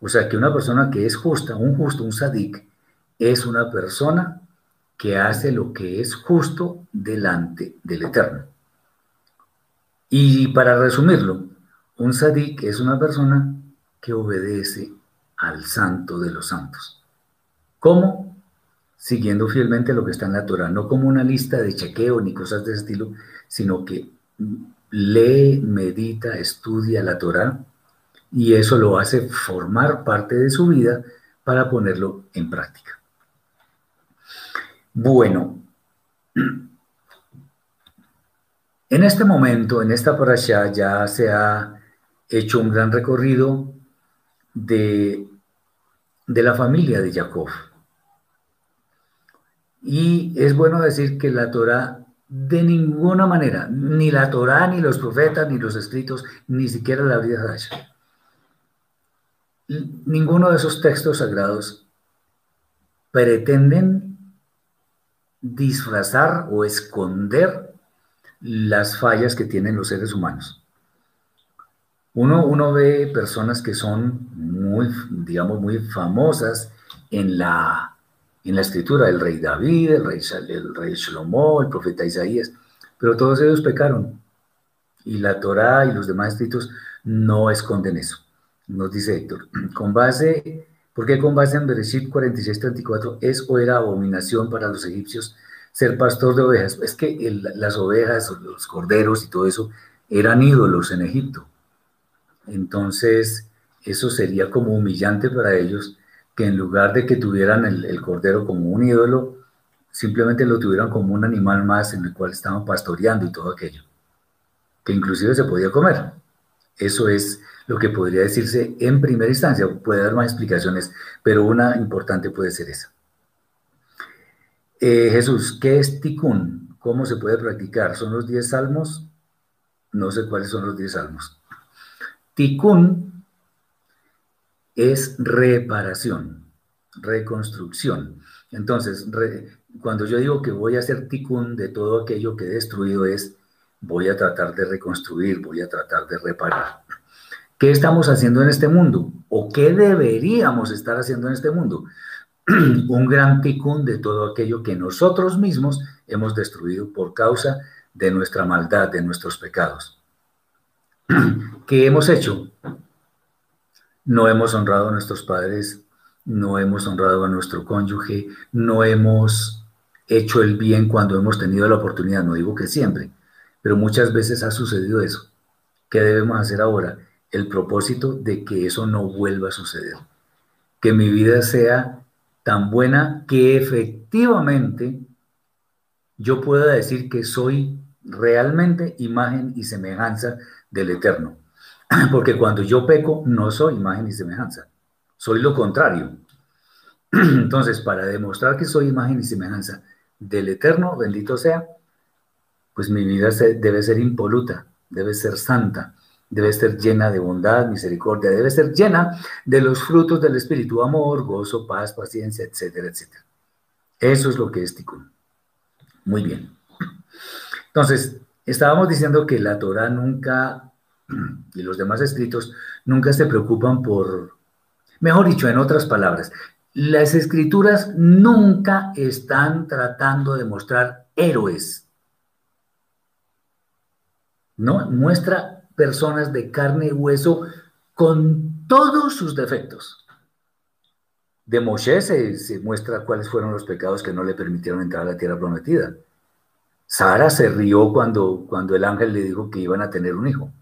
O sea que una persona que es justa, un justo, un sadik, es una persona que hace lo que es justo delante del Eterno. Y para resumirlo, un sadik es una persona que obedece al santo de los santos. ¿Cómo? Siguiendo fielmente lo que está en la Torah, no como una lista de chequeo ni cosas de ese estilo, sino que lee, medita, estudia la Torah y eso lo hace formar parte de su vida para ponerlo en práctica. Bueno, en este momento, en esta parasha, ya se ha hecho un gran recorrido de, de la familia de Jacob. Y es bueno decir que la Torah de ninguna manera, ni la Torah, ni los profetas, ni los escritos, ni siquiera la vida de ninguno de esos textos sagrados pretenden disfrazar o esconder las fallas que tienen los seres humanos. Uno, uno ve personas que son muy, digamos, muy famosas en la, en la escritura, el rey David, el rey, el rey Shlomo, el profeta Isaías, pero todos ellos pecaron. Y la Torá y los demás escritos no esconden eso. Nos dice Héctor, con base, ¿por qué con base en Bereshit 46-34 es o era abominación para los egipcios ser pastor de ovejas? Es que las ovejas, los corderos y todo eso eran ídolos en Egipto. Entonces, eso sería como humillante para ellos que en lugar de que tuvieran el, cordero como un ídolo, simplemente lo tuvieran como un animal más en el cual estaban pastoreando y todo aquello, que inclusive se podía comer. Eso es lo que podría decirse en primera instancia. Puede dar más explicaciones, pero una importante puede ser esa. Eh, Jesús, ¿qué es tikkun? ¿Cómo se puede practicar? ¿Son los 10 salmos? No sé cuáles son los 10 salmos. Tikkun es reparación, reconstrucción. Entonces, cuando yo digo que voy a hacer tikkun de todo aquello que he destruido es, voy a tratar de reconstruir, voy a tratar de reparar. ¿Qué estamos haciendo en este mundo? ¿O qué deberíamos estar haciendo en este mundo? Un gran tikkun de todo aquello que nosotros mismos hemos destruido por causa de nuestra maldad, de nuestros pecados. ¿Qué hemos hecho? No hemos honrado a nuestros padres, no hemos honrado a nuestro cónyuge, no hemos hecho el bien cuando hemos tenido la oportunidad, no digo que siempre, pero muchas veces ha sucedido eso. ¿Qué debemos hacer ahora? El propósito de que eso no vuelva a suceder. Que mi vida sea tan buena que efectivamente yo pueda decir que soy realmente imagen y semejanza del Eterno. Porque cuando yo peco, no soy imagen y semejanza, soy lo contrario. Entonces, para demostrar que soy imagen y semejanza del Eterno, bendito sea, pues mi vida debe ser impoluta, debe ser santa, debe ser llena de bondad, misericordia, debe ser llena de los frutos del Espíritu, amor, gozo, paz, paciencia, etcétera, etcétera. Eso es lo que es Tikkun. Muy bien. Entonces, estábamos diciendo que la Torah nunca, y los demás escritos, nunca se preocupan por, mejor dicho, en otras palabras, las escrituras nunca están tratando de mostrar héroes. ¿No? Muestra personas de carne y hueso con todos sus defectos. De Moshe se, se muestra cuáles fueron los pecados que no le permitieron entrar a la tierra prometida. Sara se rió cuando, cuando el ángel le dijo que iban a tener un hijo.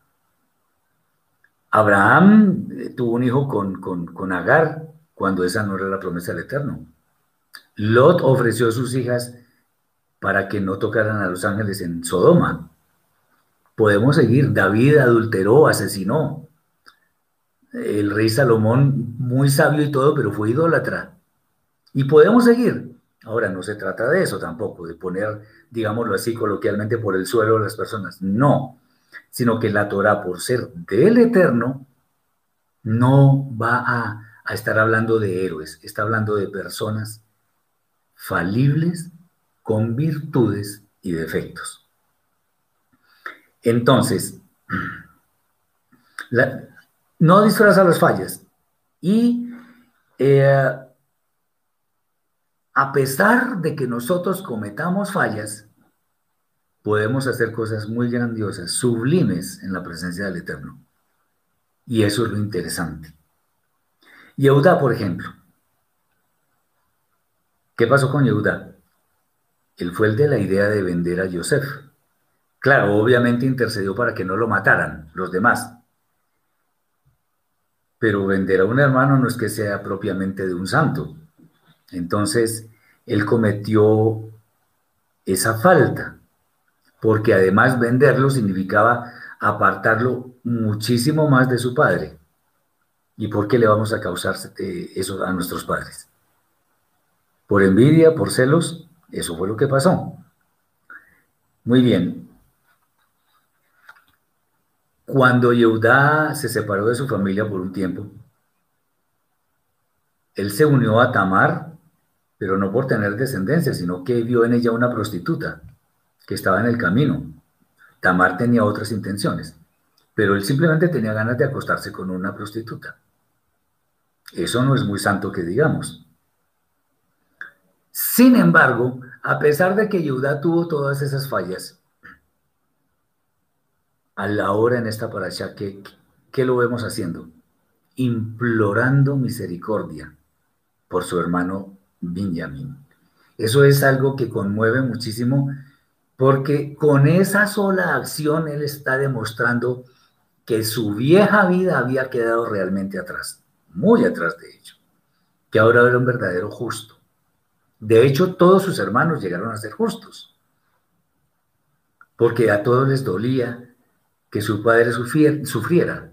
Abraham eh, tuvo un hijo con, con, Agar cuando esa no era la promesa del Eterno. Lot ofreció a sus hijas para que no tocaran a los ángeles en Sodoma. Podemos seguir. David adulteró, asesinó. El rey Salomón, muy sabio y todo, pero fue idólatra. Y podemos seguir. Ahora, no se trata de eso tampoco, de poner, digámoslo así coloquialmente, por el suelo a las personas. No, sino que la Torah, por ser del Eterno, no va a, estar hablando de héroes, está hablando de personas falibles con virtudes y defectos. Entonces, no disfraza las fallas y eh, a pesar de que nosotros cometamos fallas, podemos hacer cosas muy grandiosas, sublimes en la presencia del Eterno. Y eso es lo interesante. Yehuda, por ejemplo. ¿Qué pasó con Yehuda? Él fue el de la idea de vender a Yosef. Claro, obviamente intercedió para que no lo mataran los demás. Pero vender a un hermano no es que sea propiamente de un santo. Entonces, él cometió esa falta, porque además venderlo significaba apartarlo muchísimo más de su padre. ¿Y por qué le vamos a causar eh, eso a nuestros padres? ¿Por envidia, por celos? Eso fue lo que pasó. Muy bien. Cuando Yehudá se separó de su familia por un tiempo, él se unió a Tamar, pero no por tener descendencia, sino que vio en ella una prostituta que estaba en el camino. Tamar tenía otras intenciones, pero él simplemente tenía ganas de acostarse con una prostituta. Eso no es muy santo que digamos. Sin embargo, a pesar de que Judá tuvo todas esas fallas, a la hora en esta paracha, ¿qué, ¿qué lo vemos haciendo? Implorando misericordia por su hermano Benjamín. Eso es algo que conmueve muchísimo porque con esa sola acción él está demostrando que su vieja vida había quedado realmente atrás, muy atrás de ello, que ahora era un verdadero justo. De hecho, todos sus hermanos llegaron a ser justos, porque a todos les dolía que su padre sufriera.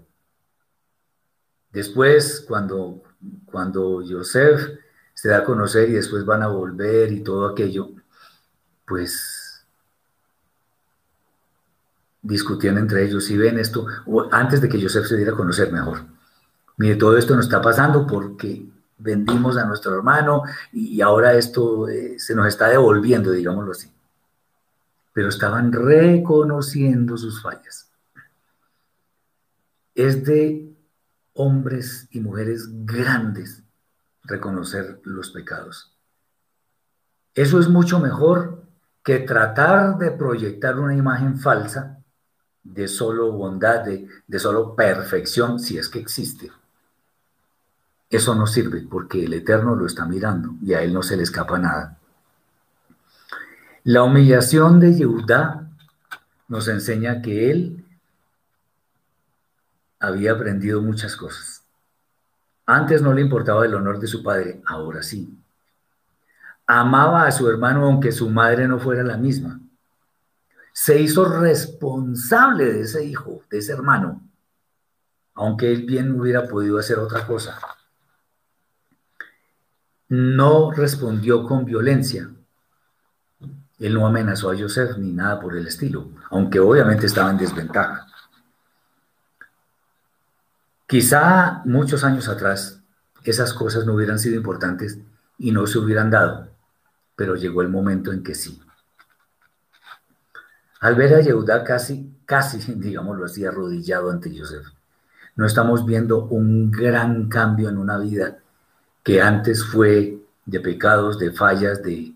Después, cuando, cuando Joseph se da a conocer y después van a volver y todo aquello, pues discutían entre ellos y ven esto, antes de que Joseph se diera a conocer mejor. Mire, todo esto nos está pasando porque vendimos a nuestro hermano y ahora esto eh, se nos está devolviendo, digámoslo así. Pero estaban reconociendo sus fallas. Es de hombres y mujeres grandes reconocer los pecados. Eso es mucho mejor que tratar de proyectar una imagen falsa de solo bondad, de, de solo perfección, si es que existe. Eso no sirve porque el Eterno lo está mirando y a él no se le escapa nada. La humillación de Yehudá nos enseña que él había aprendido muchas cosas. Antes no le importaba el honor de su padre, ahora sí. Amaba a su hermano aunque su madre no fuera la misma se hizo responsable de ese hijo, de ese hermano, aunque él bien hubiera podido hacer otra cosa. No respondió con violencia. Él no amenazó a Joseph ni nada por el estilo, aunque obviamente estaba en desventaja. Quizá muchos años atrás esas cosas no hubieran sido importantes y no se hubieran dado, pero llegó el momento en que sí. Al ver a Yehuda casi, casi, digámoslo así, arrodillado ante Yosef, no estamos viendo un gran cambio en una vida que antes fue de pecados, de fallas, de,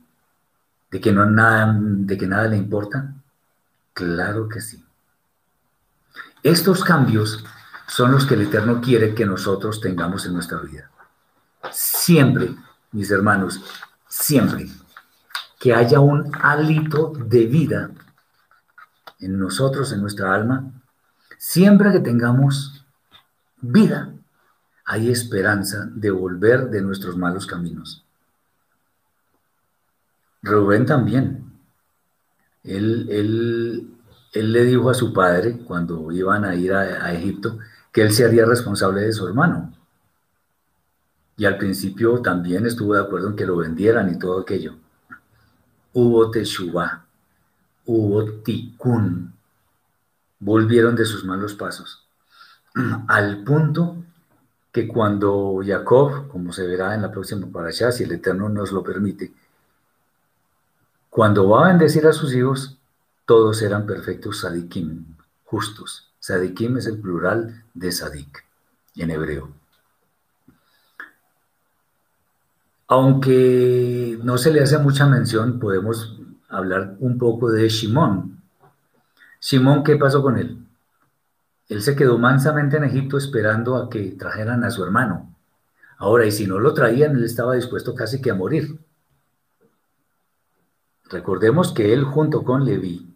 de que no nada, de que nada le importa. Claro que sí. Estos cambios son los que el Eterno quiere que nosotros tengamos en nuestra vida. Siempre, mis hermanos, siempre que haya un hálito de vida en nosotros, en nuestra alma, siempre que tengamos vida, hay esperanza de volver de nuestros malos caminos. Rubén también. Él, él, él, le dijo a su padre, cuando iban a ir a, a Egipto, que él se haría responsable de su hermano. Y al principio también estuvo de acuerdo en que lo vendieran y todo aquello. Hubo Teshuvah hubo tikkun, volvieron de sus malos pasos, al punto que cuando Jacob, como se verá en la próxima parasha, si el Eterno nos lo permite, cuando va a bendecir a sus hijos, todos eran perfectos sadikim, justos. Sadikim es el plural de sadik en hebreo. Aunque no se le hace mucha mención, podemos hablar un poco de Shimón. Simón, ¿qué pasó con él? Él se quedó mansamente en Egipto esperando a que trajeran a su hermano. Ahora, y si no lo traían, él estaba dispuesto casi que a morir. Recordemos que él junto con Leví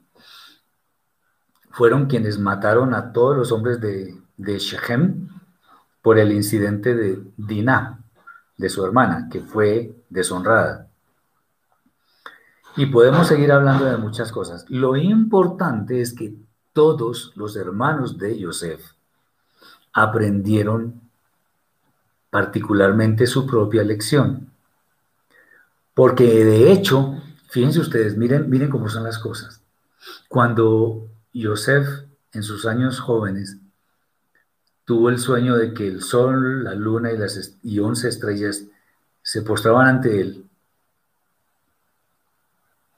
fueron quienes mataron a todos los hombres de, de Shechem por el incidente de Dinah, de su hermana, que fue deshonrada. Y podemos seguir hablando de muchas cosas. Lo importante es que todos los hermanos de Yosef aprendieron particularmente su propia lección. Porque de hecho, fíjense ustedes, miren, miren cómo son las cosas. Cuando Yosef en sus años jóvenes tuvo el sueño de que el sol, la luna y las y once estrellas se postraban ante él,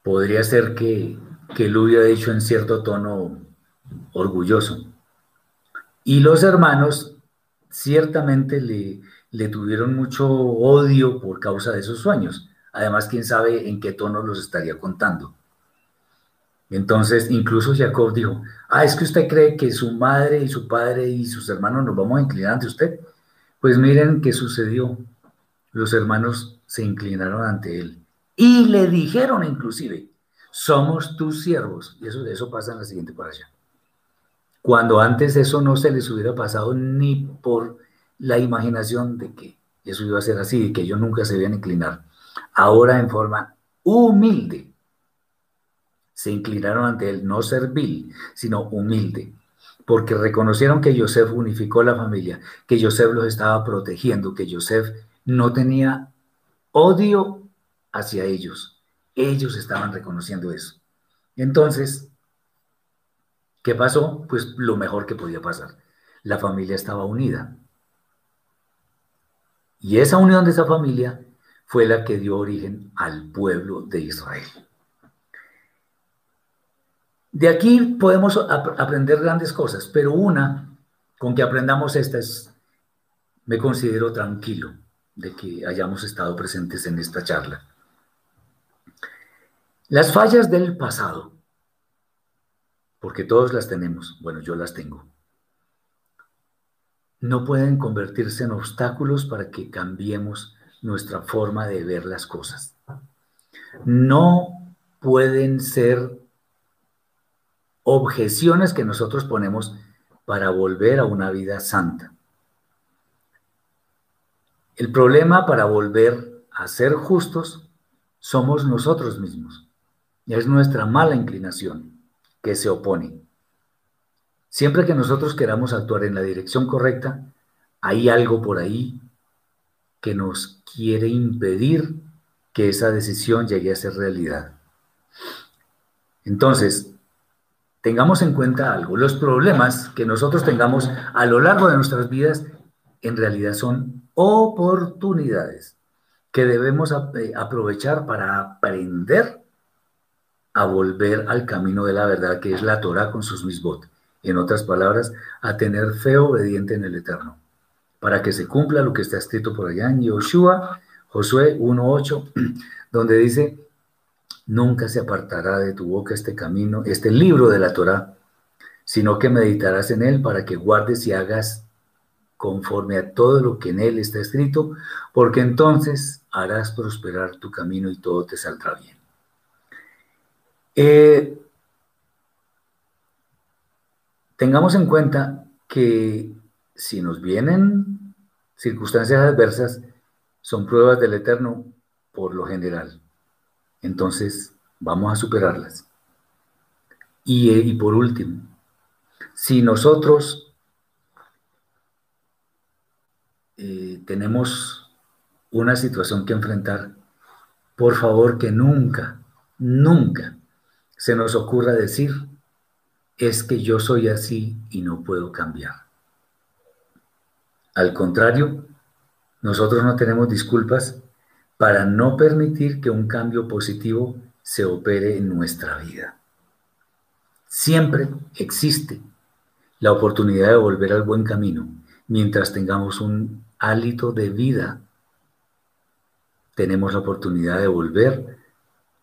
podría ser que, que él hubiera dicho en cierto tono orgulloso. Y los hermanos ciertamente le, tuvieron mucho odio por causa de esos sueños. Además, quién sabe en qué tono los estaría contando. Entonces, incluso Jacob dijo, ah, es que usted cree que su madre y su padre y sus hermanos nos vamos a inclinar ante usted. Pues miren qué sucedió. Los hermanos se inclinaron ante él y le dijeron inclusive, somos tus siervos. Y eso, eso pasa en la siguiente allá. Cuando antes eso no se les hubiera pasado ni por la imaginación de que eso iba a ser así y que ellos nunca se iban a inclinar. Ahora en forma humilde se inclinaron ante él, no servil, sino humilde, porque reconocieron que Joseph unificó la familia, que Joseph los estaba protegiendo, que Joseph no tenía odio hacia ellos. Ellos estaban reconociendo eso. Entonces, ¿qué pasó? Pues lo mejor que podía pasar. La familia estaba unida. Y esa unión de esa familia fue la que dio origen al pueblo de Israel. De aquí podemos aprender grandes cosas, pero una, con que aprendamos esta es, me considero tranquilo de que hayamos estado presentes en esta charla. Las fallas del pasado, porque todos las tenemos, bueno, yo las tengo, no pueden convertirse en obstáculos para que cambiemos nuestra forma de ver las cosas. No pueden ser objeciones que nosotros ponemos para volver a una vida santa. El problema para volver a ser justos somos nosotros mismos. Es nuestra mala inclinación que se opone. Siempre que nosotros queramos actuar en la dirección correcta, hay algo por ahí que nos quiere impedir que esa decisión llegue a ser realidad. Entonces, tengamos en cuenta algo, los problemas que nosotros tengamos a lo largo de nuestras vidas en realidad son oportunidades que debemos eh, aprovechar para aprender a volver al camino de la verdad, que es la Torah con sus misbot. En otras palabras, a tener fe obediente en el Eterno, para que se cumpla lo que está escrito por allá en Yoshua, Josué 1.8, donde dice, nunca se apartará de tu boca este camino, este libro de la Torah, sino que meditarás en él para que guardes y hagas conforme a todo lo que en él está escrito, porque entonces harás prosperar tu camino y todo te saldrá bien. Eh, tengamos en cuenta que si nos vienen circunstancias adversas, son pruebas del Eterno por lo general entonces vamos a superarlas. Y, por último, si nosotros eh, tenemos una situación que enfrentar, por favor que nunca, nunca se nos ocurra decir, es que yo soy así y no puedo cambiar. Al contrario, nosotros no tenemos disculpas para no permitir que un cambio positivo se opere en nuestra vida. Siempre existe la oportunidad de volver al buen camino mientras tengamos un hálito de vida. Tenemos la oportunidad de volver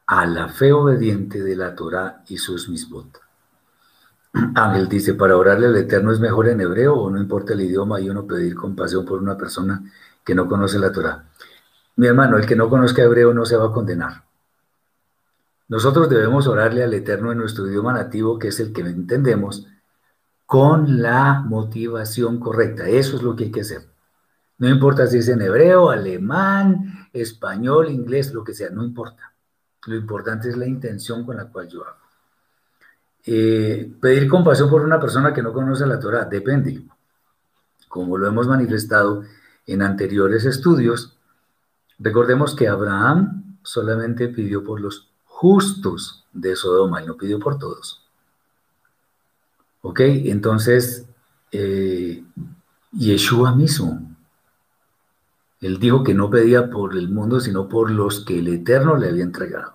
a la fe obediente de la Torah y sus misbot. Ángel dice, para orarle al Eterno es mejor en hebreo o no importa el idioma y uno pedir compasión por una persona que no conoce la Torah. Mi hermano, el que no conozca hebreo no se va a condenar. Nosotros debemos orarle al Eterno en nuestro idioma nativo, que es el que entendemos, con la motivación correcta. Eso es lo que hay que hacer. No importa si es en hebreo, alemán, español, inglés, lo que sea, no importa. Lo importante es la intención con la cual yo hago. Eh, pedir compasión por una persona que no conoce la Torah depende. Como lo hemos manifestado en anteriores estudios, recordemos que Abraham solamente pidió por los justos de Sodoma y no pidió por todos. ¿Ok? Entonces, eh, Yeshua mismo, él dijo que no pedía por el mundo, sino por los que el Eterno le había entregado.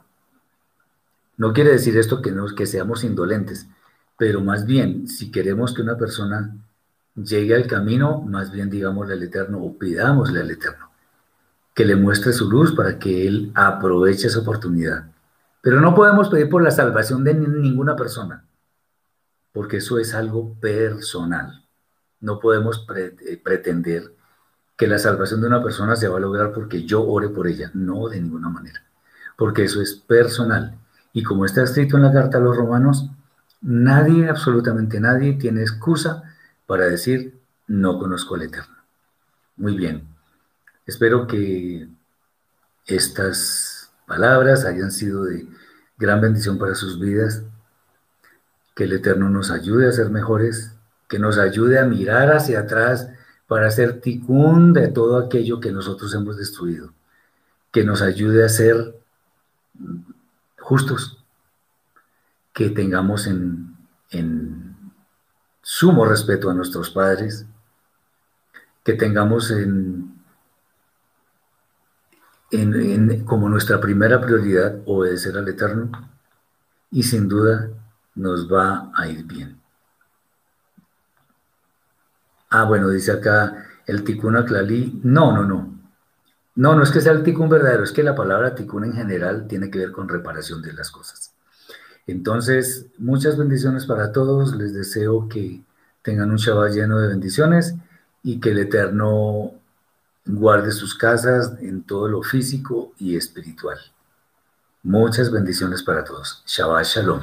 No quiere decir esto que, que seamos indolentes, pero más bien, si queremos que una persona llegue al camino, más bien digámosle al Eterno o pidámosle al Eterno que le muestre su luz para que Él aproveche esa oportunidad. Pero no podemos pedir por la salvación de ninguna persona, porque eso es algo personal. No podemos eh, pretender que la salvación de una persona se va a lograr porque yo ore por ella. No, de ninguna manera, porque eso es personal. Y como está escrito en la carta a los romanos, nadie, absolutamente nadie, tiene excusa para decir, no conozco al Eterno. Muy bien. Espero que estas palabras hayan sido de gran bendición para sus vidas. Que el Eterno nos ayude a ser mejores, que nos ayude a mirar hacia atrás para hacer ticún de todo aquello que nosotros hemos destruido. Que nos ayude a ser justos, que tengamos en, sumo respeto a nuestros padres, que tengamos en, como nuestra primera prioridad obedecer al Eterno y sin duda nos va a ir bien. Ah, bueno, dice acá el tikkun aclalí. No, no, no. No, no es que sea el tikkun verdadero, es que la palabra tikkun en general tiene que ver con reparación de las cosas. Entonces, muchas bendiciones para todos. Les deseo que tengan un Shabbat lleno de bendiciones y que el Eterno guarde sus casas en todo lo físico y espiritual. Muchas bendiciones para todos. Shabbat Shalom.